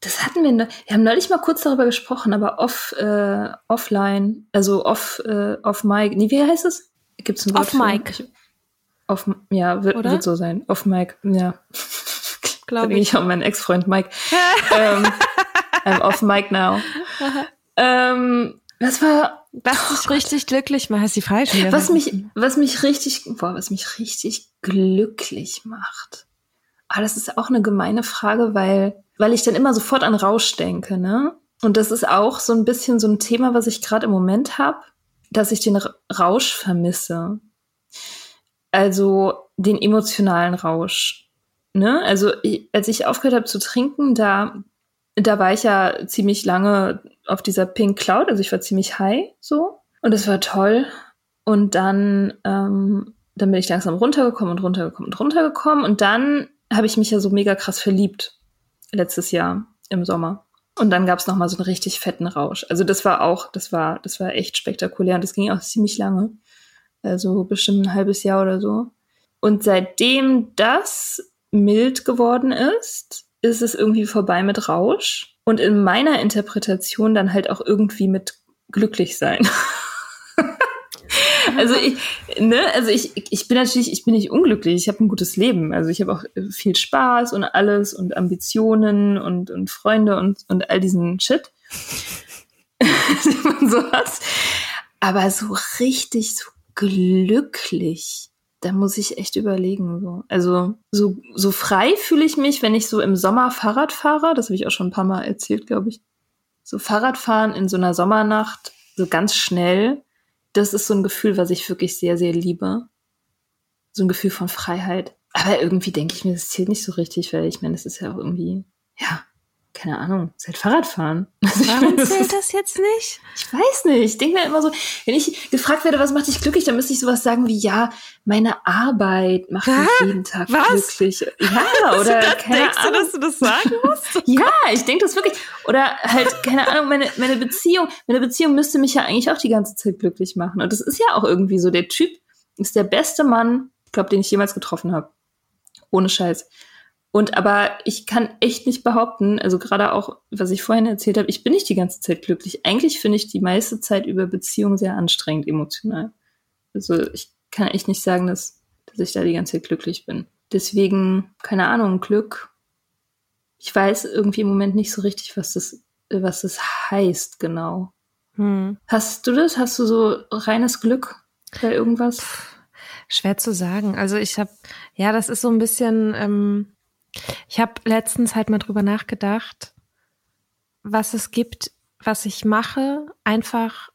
Das hatten wir, ne wir haben neulich mal kurz darüber gesprochen, aber off, äh, offline, also off, äh, off mic. Nee, wie heißt es? Gibt's ein Wort Off mic. Off, ja, wird, wird so sein. Off mic, ja. Glaube ich. ich an meinen Ex-Freund Mike. ähm, I'm off mic now. ähm, was war, Was dich richtig glücklich macht, ist die falsche. was mich, was mich richtig, boah, was mich richtig glücklich macht. Ah, das ist auch eine gemeine Frage, weil, weil ich dann immer sofort an Rausch denke, ne? Und das ist auch so ein bisschen so ein Thema, was ich gerade im Moment habe, dass ich den Rausch vermisse. Also den emotionalen Rausch. Ne? Also als ich aufgehört habe zu trinken, da, da war ich ja ziemlich lange auf dieser Pink Cloud, also ich war ziemlich high so. Und das war toll. Und dann, ähm, dann bin ich langsam runtergekommen und runtergekommen und runtergekommen. Und dann habe ich mich ja so mega krass verliebt letztes Jahr im Sommer. Und dann gab es nochmal so einen richtig fetten Rausch. Also das war auch, das war, das war echt spektakulär und das ging auch ziemlich lange. Also bestimmt ein halbes Jahr oder so. Und seitdem das mild geworden ist, ist es irgendwie vorbei mit Rausch. Und in meiner Interpretation dann halt auch irgendwie mit glücklich sein. also ich, ne, also ich, ich bin natürlich, ich bin nicht unglücklich, ich habe ein gutes Leben. Also ich habe auch viel Spaß und alles und Ambitionen und, und Freunde und, und all diesen Shit, den man so hat. Aber so richtig so glücklich, da muss ich echt überlegen. So. Also so, so frei fühle ich mich, wenn ich so im Sommer Fahrrad fahre. Das habe ich auch schon ein paar Mal erzählt, glaube ich. So Fahrradfahren in so einer Sommernacht, so ganz schnell. Das ist so ein Gefühl, was ich wirklich sehr, sehr liebe. So ein Gefühl von Freiheit. Aber irgendwie denke ich mir, das zählt nicht so richtig, weil ich meine, das ist ja auch irgendwie, ja, keine Ahnung, halt Fahrradfahren. Also Warum das zählt das jetzt nicht? ich weiß nicht. Ich denke mir immer so, wenn ich gefragt werde, was macht dich glücklich, dann müsste ich sowas sagen wie, ja, meine Arbeit macht mich jeden Tag Was? glücklich. Ja, oder keine Denkst du, Ahnung. dass du das sagen musst? Ja, ich denke das wirklich. Oder halt, keine Ahnung, meine, meine Beziehung, meine Beziehung müsste mich ja eigentlich auch die ganze Zeit glücklich machen. Und das ist ja auch irgendwie so. Der Typ ist der beste Mann, ich glaube, den ich jemals getroffen habe. Ohne Scheiß. Und aber ich kann echt nicht behaupten, also gerade auch, was ich vorhin erzählt habe, ich bin nicht die ganze Zeit glücklich. Eigentlich finde ich die meiste Zeit über Beziehungen sehr anstrengend emotional. Also ich kann echt nicht sagen, dass, dass ich da die ganze Zeit glücklich bin. Deswegen, keine Ahnung, Glück. Ich weiß irgendwie im Moment nicht so richtig, was das, was das heißt, genau. Hm. Hast du das? Hast du so reines Glück bei irgendwas? Schwer zu sagen. Also ich habe, ja, das ist so ein bisschen, ähm, ich habe letztens halt mal drüber nachgedacht, was es gibt, was ich mache, einfach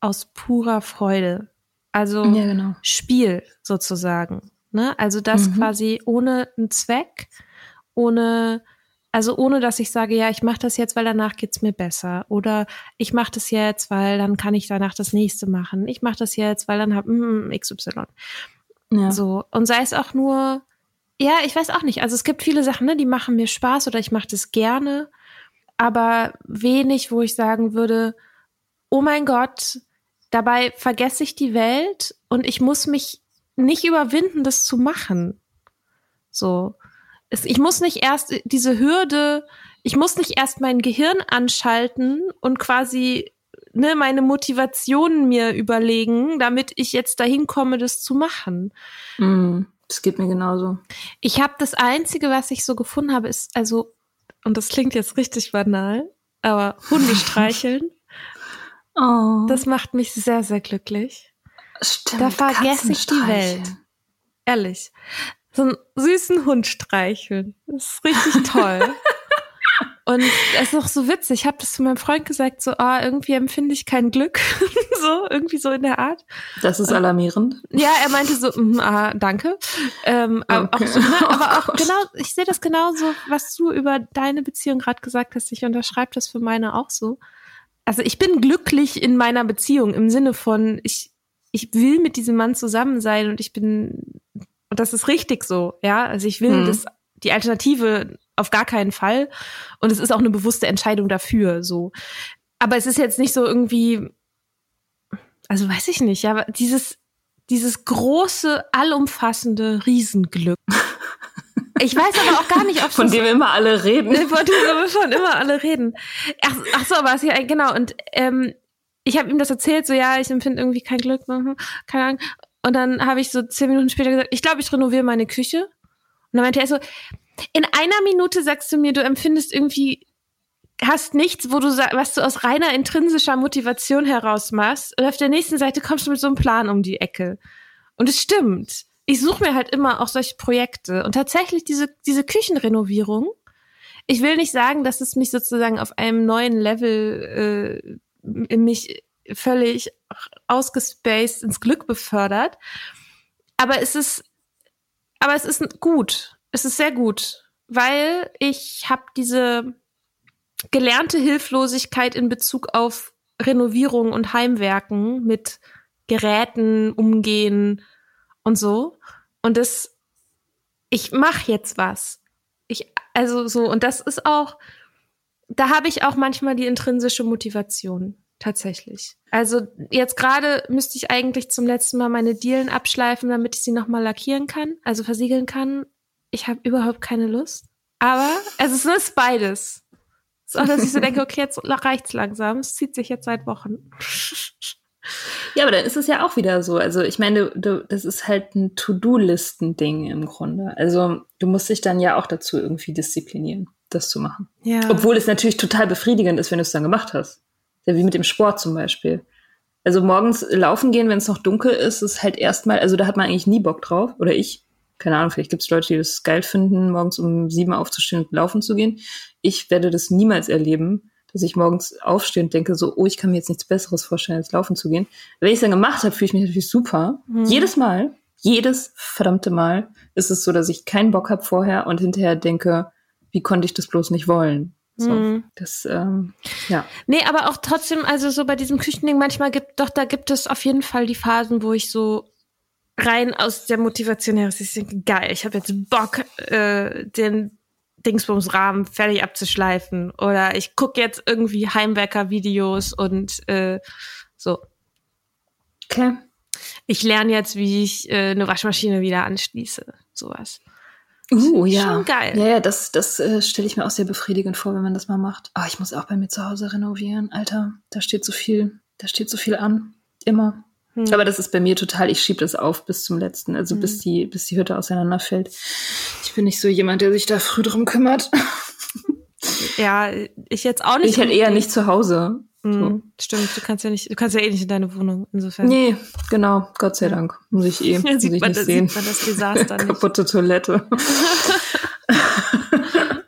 aus purer Freude. Also Ja, genau. Spiel sozusagen. Ne? Also das Mhm. quasi ohne einen Zweck, ohne Also ohne, dass ich sage, ja, ich mache das jetzt, weil danach geht's mir besser. Oder ich mache das jetzt, weil dann kann ich danach das nächste machen. Ich mache das jetzt, weil dann hab mm, XY. Ja. So. Und sei es auch nur, ja, ich weiß auch nicht. Also es gibt viele Sachen, ne, die machen mir Spaß oder ich mache das gerne. Aber wenig, wo ich sagen würde, oh mein Gott, dabei vergesse ich die Welt und ich muss mich nicht überwinden, das zu machen. So. Ich muss nicht erst diese Hürde, ich muss nicht erst mein Gehirn anschalten und quasi ne, meine Motivationen mir überlegen, damit ich jetzt dahin komme, das zu machen. Mm, das geht mir genauso. Ich habe das Einzige, was ich so gefunden habe, ist also, und das klingt jetzt richtig banal, aber Hunde streicheln. Oh. Das macht mich sehr, sehr glücklich. Stimmt, Da vergesse ich die Welt. Ehrlich. So einen süßen Hund streicheln. Das ist richtig toll. Und es ist auch so witzig. Ich habe das zu meinem Freund gesagt, so, ah, irgendwie empfinde ich kein Glück. so, irgendwie so in der Art. Das ist alarmierend. Ja, er meinte so, mm, ah, danke. Ähm, aber Okay. auch, so, ne, Oh aber auch Gott. genau, ich sehe das genauso, was du über deine Beziehung gerade gesagt hast. Ich unterschreibe das für meine auch so. Also ich bin glücklich in meiner Beziehung im Sinne von, ich, ich will mit diesem Mann zusammen sein und ich bin, und das ist richtig so, ja. Also ich will Mhm. das, die Alternative auf gar keinen Fall. Und es ist auch eine bewusste Entscheidung dafür, so. Aber es ist jetzt nicht so irgendwie, also weiß ich nicht, ja, aber dieses, dieses große, allumfassende Riesenglück. Ich weiß aber auch gar nicht, ob Von dem immer alle reden. Von dem wir schon immer alle reden. Ach, ach so, aber es ja genau. Und ähm, ich habe ihm das erzählt, so ja, ich empfinde irgendwie kein Glück, mhm, keine Ahnung. Und dann habe ich so zehn Minuten später gesagt, ich glaube, ich renoviere meine Küche. Und dann meinte er so, in einer Minute sagst du mir, du empfindest irgendwie, hast nichts, wo du was du aus reiner intrinsischer Motivation heraus machst. Und auf der nächsten Seite kommst du mit so einem Plan um die Ecke. Und es stimmt. Ich suche mir halt immer auch solche Projekte. Und tatsächlich diese, diese Küchenrenovierung, ich will nicht sagen, dass es mich sozusagen auf einem neuen Level äh, mich völlig ausgespaced ins Glück befördert. Aber es ist, aber es ist gut. Es ist sehr gut, weil ich habe diese gelernte Hilflosigkeit in Bezug auf Renovierung und Heimwerken mit Geräten umgehen und so. Und das, ich mache jetzt was. Ich, also so, und das ist auch, da habe ich auch manchmal die intrinsische Motivation. Tatsächlich. Also jetzt gerade müsste ich eigentlich zum letzten Mal meine Dielen abschleifen, damit ich sie nochmal lackieren kann, also versiegeln kann. Ich habe überhaupt keine Lust. Aber es ist, es ist beides. Es ist auch, dass ich so denke, okay, jetzt reicht's langsam. Es zieht sich jetzt seit Wochen. Ja, aber dann ist es ja auch wieder so. Also ich meine, du, das ist halt ein To-Do-Listen-Ding im Grunde. Also du musst dich dann ja auch dazu irgendwie disziplinieren, das zu machen. Ja. Obwohl es natürlich total befriedigend ist, wenn du es dann gemacht hast. Ja, wie mit dem Sport zum Beispiel. Also morgens laufen gehen, wenn es noch dunkel ist, ist halt erstmal, also da hat man eigentlich nie Bock drauf. Oder ich. Keine Ahnung, vielleicht gibt es Leute, die das geil finden, morgens um sieben aufzustehen und laufen zu gehen. Ich werde das niemals erleben, dass ich morgens aufstehe und denke so, oh, ich kann mir jetzt nichts Besseres vorstellen, als laufen zu gehen. Wenn ich es dann gemacht habe, fühle ich mich natürlich super. Mhm. Jedes Mal, jedes verdammte Mal ist es so, dass ich keinen Bock habe vorher und hinterher denke, wie konnte ich das bloß nicht wollen? So, Mhm. das, ähm, ja. Nee, aber auch trotzdem, also so bei diesem Küchending, manchmal gibt, doch, da gibt es auf jeden Fall die Phasen, wo ich so rein aus der Motivation heraus, ich denke, geil, ich habe jetzt Bock, äh, den Dingsbumsrahmen fertig abzuschleifen. Oder ich gucke jetzt irgendwie Heimwerker-Videos und äh, so. Okay. Ich lerne jetzt, wie ich äh, eine Waschmaschine wieder anschließe. Sowas. Uh, Schon ja. geil. Ja, ja, das, das äh, stelle ich mir auch sehr befriedigend vor, wenn man das mal macht. Aber ich muss auch bei mir zu Hause renovieren. Alter, da steht so viel, da steht so viel an. Immer. Hm. Aber das ist bei mir total, ich schiebe das auf bis zum letzten, also bis die, bis die Hütte auseinanderfällt. Ich bin nicht so jemand, der sich da früh drum kümmert. Ja, ich jetzt auch nicht. Ich halt eher nicht zu Hause. Mhm, stimmt, du kannst ja nicht, du kannst ja eh nicht in deine Wohnung, insofern. Nee, genau, Gott sei Dank. Muss ich eh, Ja, muss ich nicht das- sehen. sieht man das Desaster nicht. Kaputte Toilette.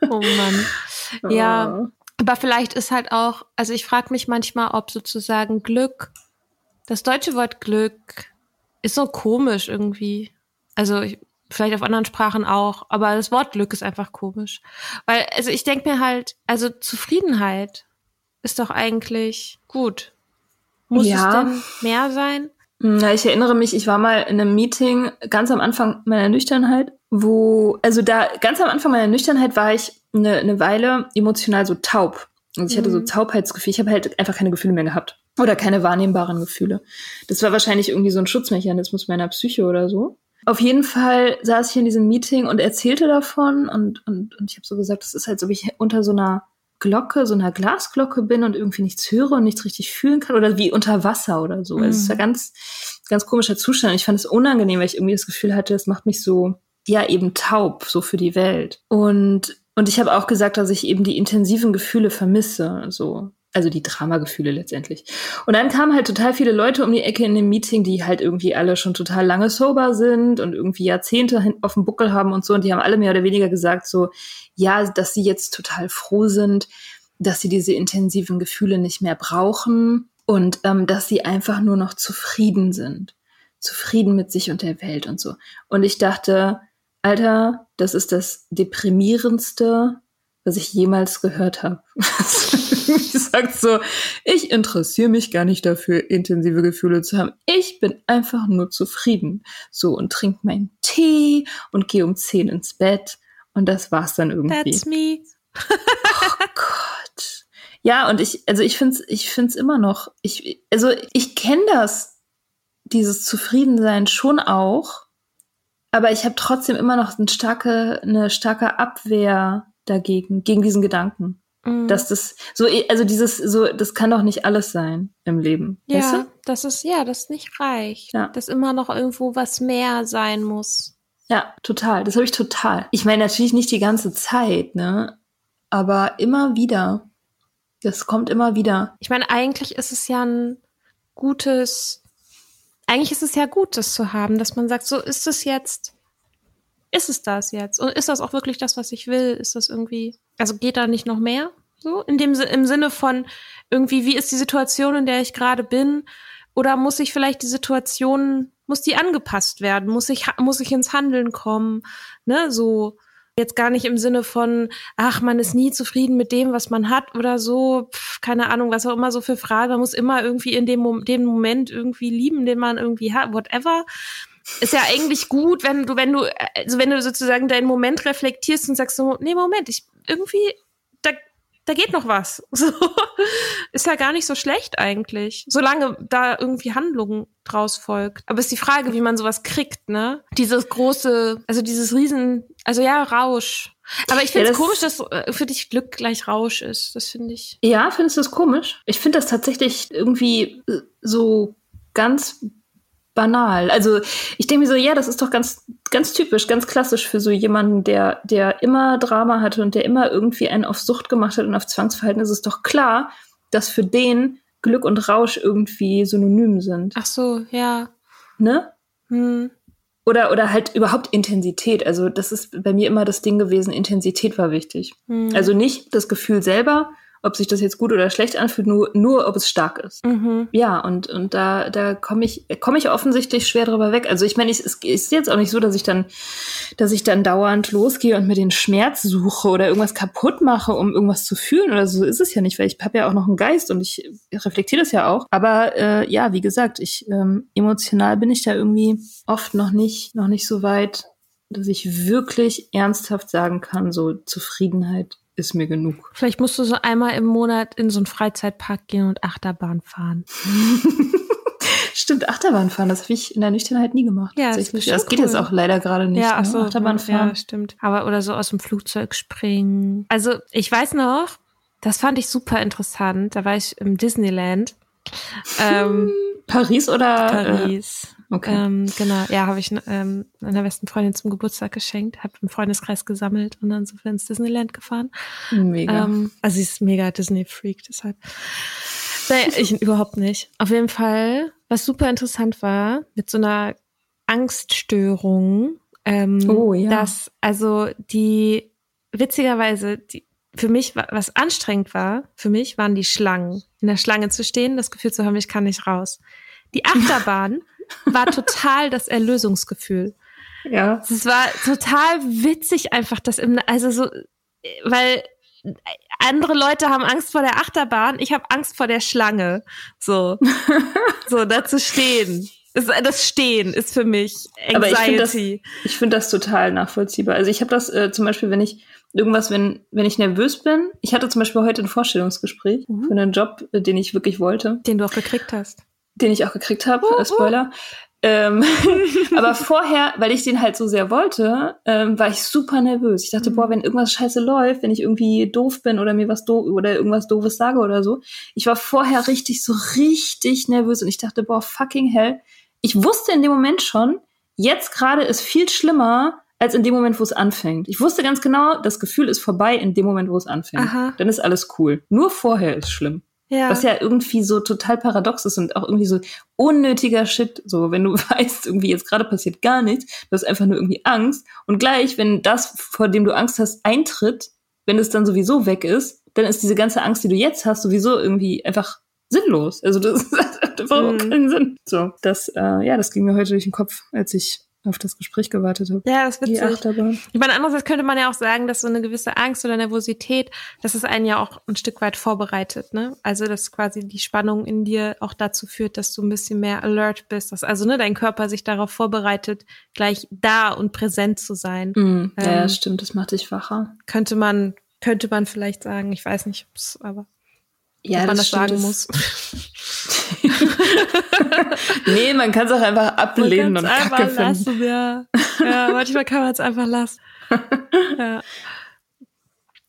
Oh Mann. Ja, aber vielleicht ist halt auch, also ich frage mich manchmal, ob sozusagen Glück, das deutsche Wort Glück ist so komisch irgendwie. Also ich, vielleicht auf anderen Sprachen auch, aber das Wort Glück ist einfach komisch. Weil, also ich denke mir halt, also Zufriedenheit ist doch eigentlich gut. Muss ja. es denn mehr sein? Ja, ich erinnere mich, ich war mal in einem Meeting ganz am Anfang meiner Nüchternheit, wo, also da ganz am Anfang meiner Nüchternheit war ich eine, eine Weile emotional so taub. Also ich mhm. hatte so mhm. Taubheitsgefühl. Ich habe halt einfach keine Gefühle mehr gehabt. Oder keine wahrnehmbaren Gefühle. Das war wahrscheinlich irgendwie so ein Schutzmechanismus meiner Psyche oder so. Auf jeden Fall saß ich in diesem Meeting und erzählte davon und, und, und ich habe so gesagt, das ist, als ob ich unter so einer Glocke, so einer Glasglocke bin und irgendwie nichts höre und nichts richtig fühlen kann oder wie unter Wasser oder so. Mhm. Also es ist ja ganz, ganz komischer Zustand. Ich fand es unangenehm, weil ich irgendwie das Gefühl hatte, es macht mich so, ja, eben taub, so für die Welt. Und, und ich habe auch gesagt, dass ich eben die intensiven Gefühle vermisse, so also die Dramagefühle letztendlich. Und dann kamen halt total viele Leute um die Ecke in dem Meeting, die halt irgendwie alle schon total lange sober sind und irgendwie Jahrzehnte auf dem Buckel haben und so. Und die haben alle mehr oder weniger gesagt so, ja, dass sie jetzt total froh sind, dass sie diese intensiven Gefühle nicht mehr brauchen und ähm, dass sie einfach nur noch zufrieden sind. Zufrieden mit sich und der Welt und so. Und ich dachte, Alter, das ist das deprimierendste, was ich jemals gehört habe. ich sagt so, ich interessiere mich gar nicht dafür, intensive Gefühle zu haben. Ich bin einfach nur zufrieden. So und trinke meinen Tee und gehe um zehn ins Bett. Und das war's dann irgendwie. That's me. oh Gott. Ja, und ich, also ich finde es ich find's immer noch, ich, also ich kenne das, dieses Zufriedensein schon auch, aber ich habe trotzdem immer noch eine starke, eine starke Abwehr dagegen, gegen diesen Gedanken. Mhm. Dass das so, also dieses, so, das kann doch nicht alles sein im Leben. Ja, weißt du? das ist, ja, das nicht reicht. Ja. Dass immer noch irgendwo was mehr sein muss. Ja, total. Das habe ich total. Ich meine natürlich nicht die ganze Zeit, ne? Aber immer wieder. Das kommt immer wieder. Ich meine, eigentlich ist es ja ein gutes, eigentlich ist es ja gut, das zu haben, dass man sagt, so ist es jetzt ist es das jetzt? Und ist das auch wirklich das, was ich will? Ist das irgendwie, also geht da nicht noch mehr? So, in dem, im Sinne von irgendwie, wie ist die Situation, in der ich gerade bin? Oder muss ich vielleicht die Situation, muss die angepasst werden? Muss ich, muss ich ins Handeln kommen? Ne, so, jetzt gar nicht im Sinne von, ach, man ist nie zufrieden mit dem, was man hat oder so, Pff, keine Ahnung, was auch immer so für Fragen. Man muss immer irgendwie in dem, dem Moment irgendwie lieben, den man irgendwie hat, whatever ist ja eigentlich gut, wenn du, wenn du, also wenn du sozusagen deinen Moment reflektierst und sagst so, nee, Moment, ich irgendwie, da, da geht noch was. So, ist ja gar nicht so schlecht eigentlich, solange da irgendwie Handlung draus folgt. Aber ist die Frage, wie man sowas kriegt, ne? Dieses große, also dieses Riesen, also ja, Rausch. Aber ich finde es ja, komisch, dass äh, für dich Glück gleich Rausch ist. Das finde ich. Ja, findest du das komisch? Ich finde das tatsächlich irgendwie so ganz banal. Also ich denke mir so, ja, das ist doch ganz, ganz typisch, ganz klassisch für so jemanden, der, der immer Drama hatte und der immer irgendwie einen auf Sucht gemacht hat und auf Zwangsverhalten. Ist es doch klar, dass für den Glück und Rausch irgendwie synonym sind. Ach so, ja. Ne? Hm. Oder, oder halt überhaupt Intensität. Also das ist bei mir immer das Ding gewesen, Intensität war wichtig. Hm. Also nicht das Gefühl selber, ob sich das jetzt gut oder schlecht anfühlt, nur, nur ob es stark ist. Mhm. Ja, und, und da, da komme ich, komme ich offensichtlich schwer drüber weg. Also ich meine, es ist jetzt auch nicht so, dass ich dann, dass ich dann dauernd losgehe und mir den Schmerz suche oder irgendwas kaputt mache, um irgendwas zu fühlen oder so ist es ja nicht, weil ich habe ja auch noch einen Geist und ich reflektiere das ja auch. Aber äh, ja, wie gesagt, ich ähm, emotional bin ich da irgendwie oft noch nicht, noch nicht so weit, dass ich wirklich ernsthaft sagen kann, so Zufriedenheit ist mir genug. Vielleicht musst du so einmal im Monat in so einen Freizeitpark gehen und Achterbahn fahren. Stimmt, Achterbahn fahren, das habe ich in der Nüchternheit nie gemacht. Ja, das, das geht cool. jetzt auch leider gerade nicht. Ja, ne? so, Achterbahn fahren. Ja, stimmt. Aber oder so aus dem Flugzeug springen. Also ich weiß noch, das fand ich super interessant. Da war ich im Disneyland. ähm, Paris oder? Paris. Okay. Ähm, genau, ja, habe ich ähm, einer besten Freundin zum Geburtstag geschenkt, habe im Freundeskreis gesammelt und dann sind wir ins Disneyland gefahren. Mega. Ähm, also sie ist mega Disney-Freak, deshalb. Naja, ich überhaupt nicht. Auf jeden Fall, was super interessant war, mit so einer Angststörung, ähm, oh, ja. dass also die witzigerweise die, für mich was anstrengend war, für mich waren die Schlangen. In der Schlange zu stehen, das Gefühl zu haben, ich kann nicht raus. Die Achterbahn war total das Erlösungsgefühl. Ja. Es war total witzig einfach, dass im, also so, weil andere Leute haben Angst vor der Achterbahn, ich habe Angst vor der Schlange. So, so dazu stehen. Das Stehen ist für mich Anxiety. Aber ich finde das, ich find das total nachvollziehbar. Also ich habe das äh, zum Beispiel, wenn ich irgendwas, wenn, wenn ich nervös bin. Ich hatte zum Beispiel heute ein Vorstellungsgespräch mhm. für einen Job, äh, den ich wirklich wollte. Den du auch gekriegt hast. Den ich auch gekriegt habe, uh, uh. Spoiler. Ähm, aber vorher, weil ich den halt so sehr wollte, ähm, war ich super nervös. Ich dachte, mhm. boah, wenn irgendwas scheiße läuft, wenn ich irgendwie doof bin oder mir was doof oder irgendwas doofes sage oder so. Ich war vorher richtig, so richtig nervös und ich dachte, boah, fucking hell. Ich wusste in dem Moment schon, jetzt gerade ist viel schlimmer als in dem Moment, wo es anfängt. Ich wusste ganz genau, das Gefühl ist vorbei in dem Moment, wo es anfängt. Aha. Dann ist alles cool. Nur vorher ist schlimm. Ja. Was ja irgendwie so total paradox ist und auch irgendwie so unnötiger Shit. So, wenn du weißt, irgendwie jetzt gerade passiert gar nichts, du hast einfach nur irgendwie Angst. Und gleich, wenn das, vor dem du Angst hast, eintritt, wenn es dann sowieso weg ist, dann ist diese ganze Angst, die du jetzt hast, sowieso irgendwie einfach sinnlos. Also das hat einfach mhm. keinen Sinn. So, das, äh, ja, das ging mir heute durch den Kopf, als ich auf das Gespräch gewartet habe. Ja, das ist witzig. Ich meine, andererseits könnte man ja auch sagen, dass so eine gewisse Angst oder Nervosität, dass es einen ja auch ein Stück weit vorbereitet, ne? Also, dass quasi die Spannung in dir auch dazu führt, dass du ein bisschen mehr alert bist, dass also, ne, dein Körper sich darauf vorbereitet, gleich da und präsent zu sein. Mm, ähm, ja, stimmt, das macht dich wacher. Könnte man, könnte man vielleicht sagen, ich weiß nicht, aber ja, ob man das, das sagen muss. nee, man kann es auch einfach ablehnen und einfach Kacke lassen, finden. Ja. ja, manchmal kann man es einfach lassen. Ja.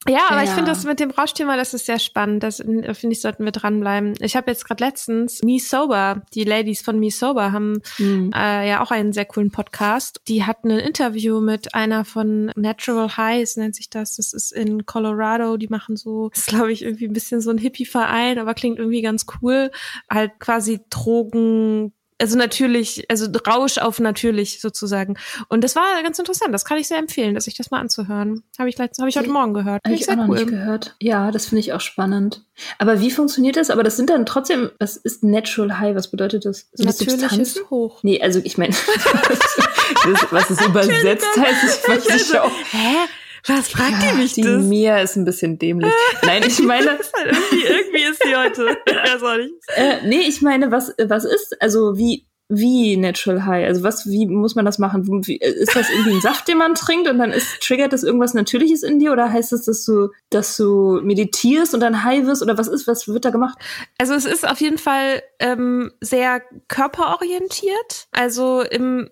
Ja, aber ja. ich finde das mit dem Rauschthema, das ist sehr spannend. Das finde ich, sollten wir dranbleiben. Ich habe jetzt gerade letztens Me Sober, die Ladies von Me Sober haben mhm. äh, ja auch einen sehr coolen Podcast. Die hatten ein Interview mit einer von Natural Highs, nennt sich das. Das ist in Colorado. Die machen so, das ist glaube ich irgendwie ein bisschen so ein Hippie-Verein, aber klingt irgendwie ganz cool. Halt quasi Drogen, also natürlich, also Rausch auf natürlich sozusagen. Und das war ganz interessant. Das kann ich sehr empfehlen, dass ich das mal anzuhören. Habe ich, hab ich heute Morgen gehört. Habe ich auch noch cool. nicht gehört. Ja, das finde ich auch spannend. Aber wie funktioniert das? Aber das sind dann trotzdem, was ist Natural High? Was bedeutet das? So Natürliches Hoch. Nee, also ich meine, was es übersetzt heißt, ich weiß nicht auch. Hä? Was fragt ja, die mich die das? Die Mia ist ein bisschen dämlich. Nein, ich meine. halt irgendwie, irgendwie ist sie heute. Ich weiß auch nicht. Äh, nee, ich meine, was, was ist, also wie, wie Natural High? Also was, wie muss man das machen? Wie, ist das irgendwie ein Saft, den man trinkt und dann ist, triggert das irgendwas Natürliches in dir oder heißt das, dass du, dass du meditierst und dann high wirst oder was ist, was wird da gemacht? Also es ist auf jeden Fall ähm, sehr körperorientiert. Also im,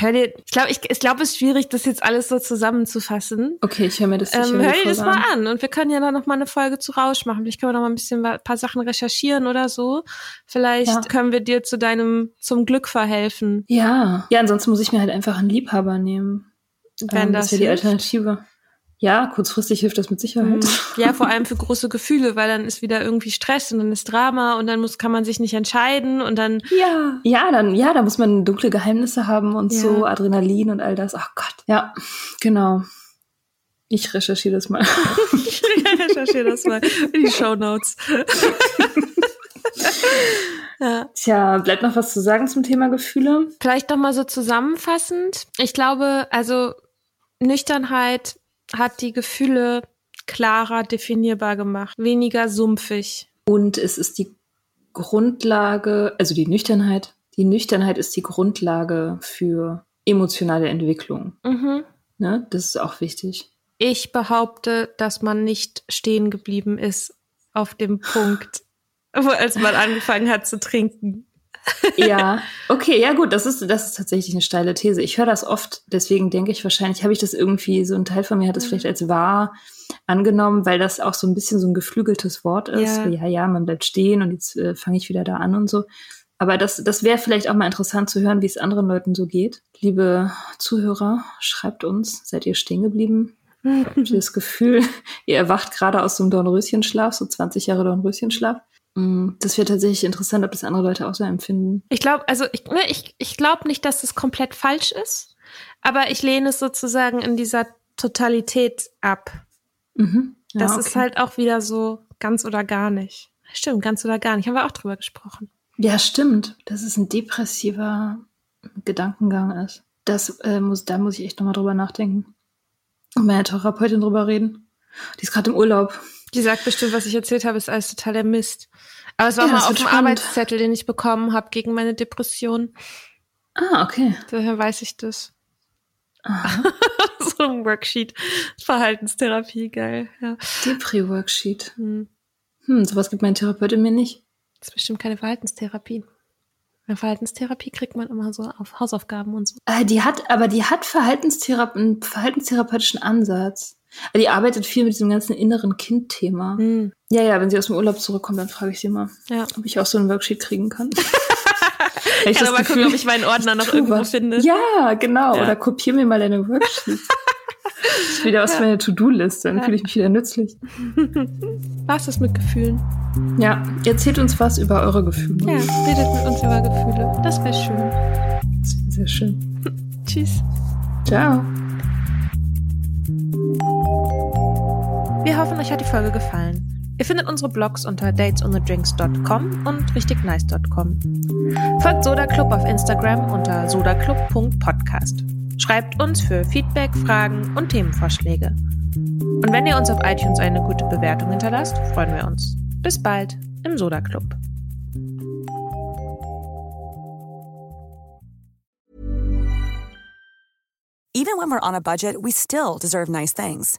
hör dir, ich glaube, ich, ich glaube, es ist schwierig, das jetzt alles so zusammenzufassen. Okay, ich höre mir das ähm, Hör dir das mal an und wir können ja dann noch mal eine Folge zu Rausch machen. Vielleicht können wir noch mal ein bisschen ein paar Sachen recherchieren oder so. Vielleicht ja. können wir dir zu deinem, zum Glück verhelfen. Ja, ja, ansonsten muss ich mir halt einfach einen Liebhaber nehmen. Wenn ähm, das, das ist ja die Alternative. Ja, kurzfristig hilft das mit Sicherheit. Mhm. Ja, vor allem für große Gefühle, weil dann ist wieder irgendwie Stress und dann ist Drama und dann muss, kann man sich nicht entscheiden und dann. Ja, ja, dann, ja, da muss man dunkle Geheimnisse haben und ja. so Adrenalin und all das. Ach Gott. Ja, genau. Ich recherchiere das mal. ich recherchiere das mal in die Show Notes. Ja. Tja, bleibt noch was zu sagen zum Thema Gefühle? Vielleicht noch mal so zusammenfassend. Ich glaube, also Nüchternheit hat die Gefühle klarer definierbar gemacht, weniger sumpfig. Und es ist die Grundlage, also die Nüchternheit, die Nüchternheit ist die Grundlage für emotionale Entwicklung. Mhm. Ne? Das ist auch wichtig. Ich behaupte, dass man nicht stehen geblieben ist auf dem Punkt, als man angefangen hat zu trinken. ja, okay, ja gut, das ist, das ist tatsächlich eine steile These. Ich höre das oft, deswegen denke ich wahrscheinlich, habe ich das irgendwie, so ein Teil von mir hat das mhm. vielleicht als wahr angenommen, weil das auch so ein bisschen so ein geflügeltes Wort ist. Ja, ja, ja man bleibt stehen und jetzt äh, fange ich wieder da an und so. Aber das, das wäre vielleicht auch mal interessant zu hören, wie es anderen Leuten so geht. Liebe Zuhörer, schreibt uns, seid ihr stehen geblieben? Habt ihr das Gefühl, ihr erwacht gerade aus so einem Dornröschenschlaf, so 20 Jahre Dornröschenschlaf? Mm, das wäre tatsächlich interessant, ob das andere Leute auch so empfinden. Ich glaube, also ich, ne, ich, ich glaube nicht, dass es komplett falsch ist, aber ich lehne es sozusagen in dieser Totalität ab. Mhm. Ja, das okay. ist halt auch wieder so ganz oder gar nicht. Stimmt, ganz oder gar nicht. Haben wir auch drüber gesprochen. Ja, stimmt. Dass es ein depressiver Gedankengang ist. Das äh, muss, da muss ich echt nochmal drüber nachdenken. Und meine Therapeutin drüber reden. Die ist gerade im Urlaub. Die sagt bestimmt, was ich erzählt habe, ist alles totaler Mist. Aber es war Ja, mal auf dem. Arbeitszettel, den ich bekommen habe gegen meine Depression. Ah, okay. Daher weiß ich das. So ein Worksheet. Verhaltenstherapie, geil. Ja. Depri-Worksheet. Hm. Hm, sowas gibt meine Therapeutin mir nicht. Das ist bestimmt keine Verhaltenstherapie. Bei Verhaltenstherapie kriegt man immer so auf Hausaufgaben und so. Äh, die hat, aber die hat Verhaltensthera einen verhaltenstherapeutischen Ansatz. Also Die arbeitet viel mit diesem ganzen inneren Kind-Thema. Hm. Ja, ja, wenn sie aus dem Urlaub zurückkommt, dann frage ich sie mal, Ja. ob ich auch so ein Worksheet kriegen kann. Ich kann aber gucken, ob ich meinen Ordner noch irgendwo was. finde. Ja, genau. Ja. Oder kopier mir mal deine Worksheets. Das ist wieder was für meine To-Do-Liste. Dann Ja. fühle ich mich wieder nützlich. Was ist mit Gefühlen? Ja, erzählt uns was über eure Gefühle. Ja, redet mit uns über Gefühle. Das wäre schön. Das wäre sehr schön. Tschüss. Ciao. Wir hoffen, euch hat die Folge gefallen. Ihr findet unsere Blogs unter datesonthedrinks.com und richtignice.com. Folgt Soda Club auf Instagram unter sodaclub.podcast. Schreibt uns für Feedback, Fragen und Themenvorschläge. Und wenn ihr uns auf iTunes eine gute Bewertung hinterlasst, freuen wir uns. Bis bald im Soda Club. Even when we're on a budget, we still deserve nice things.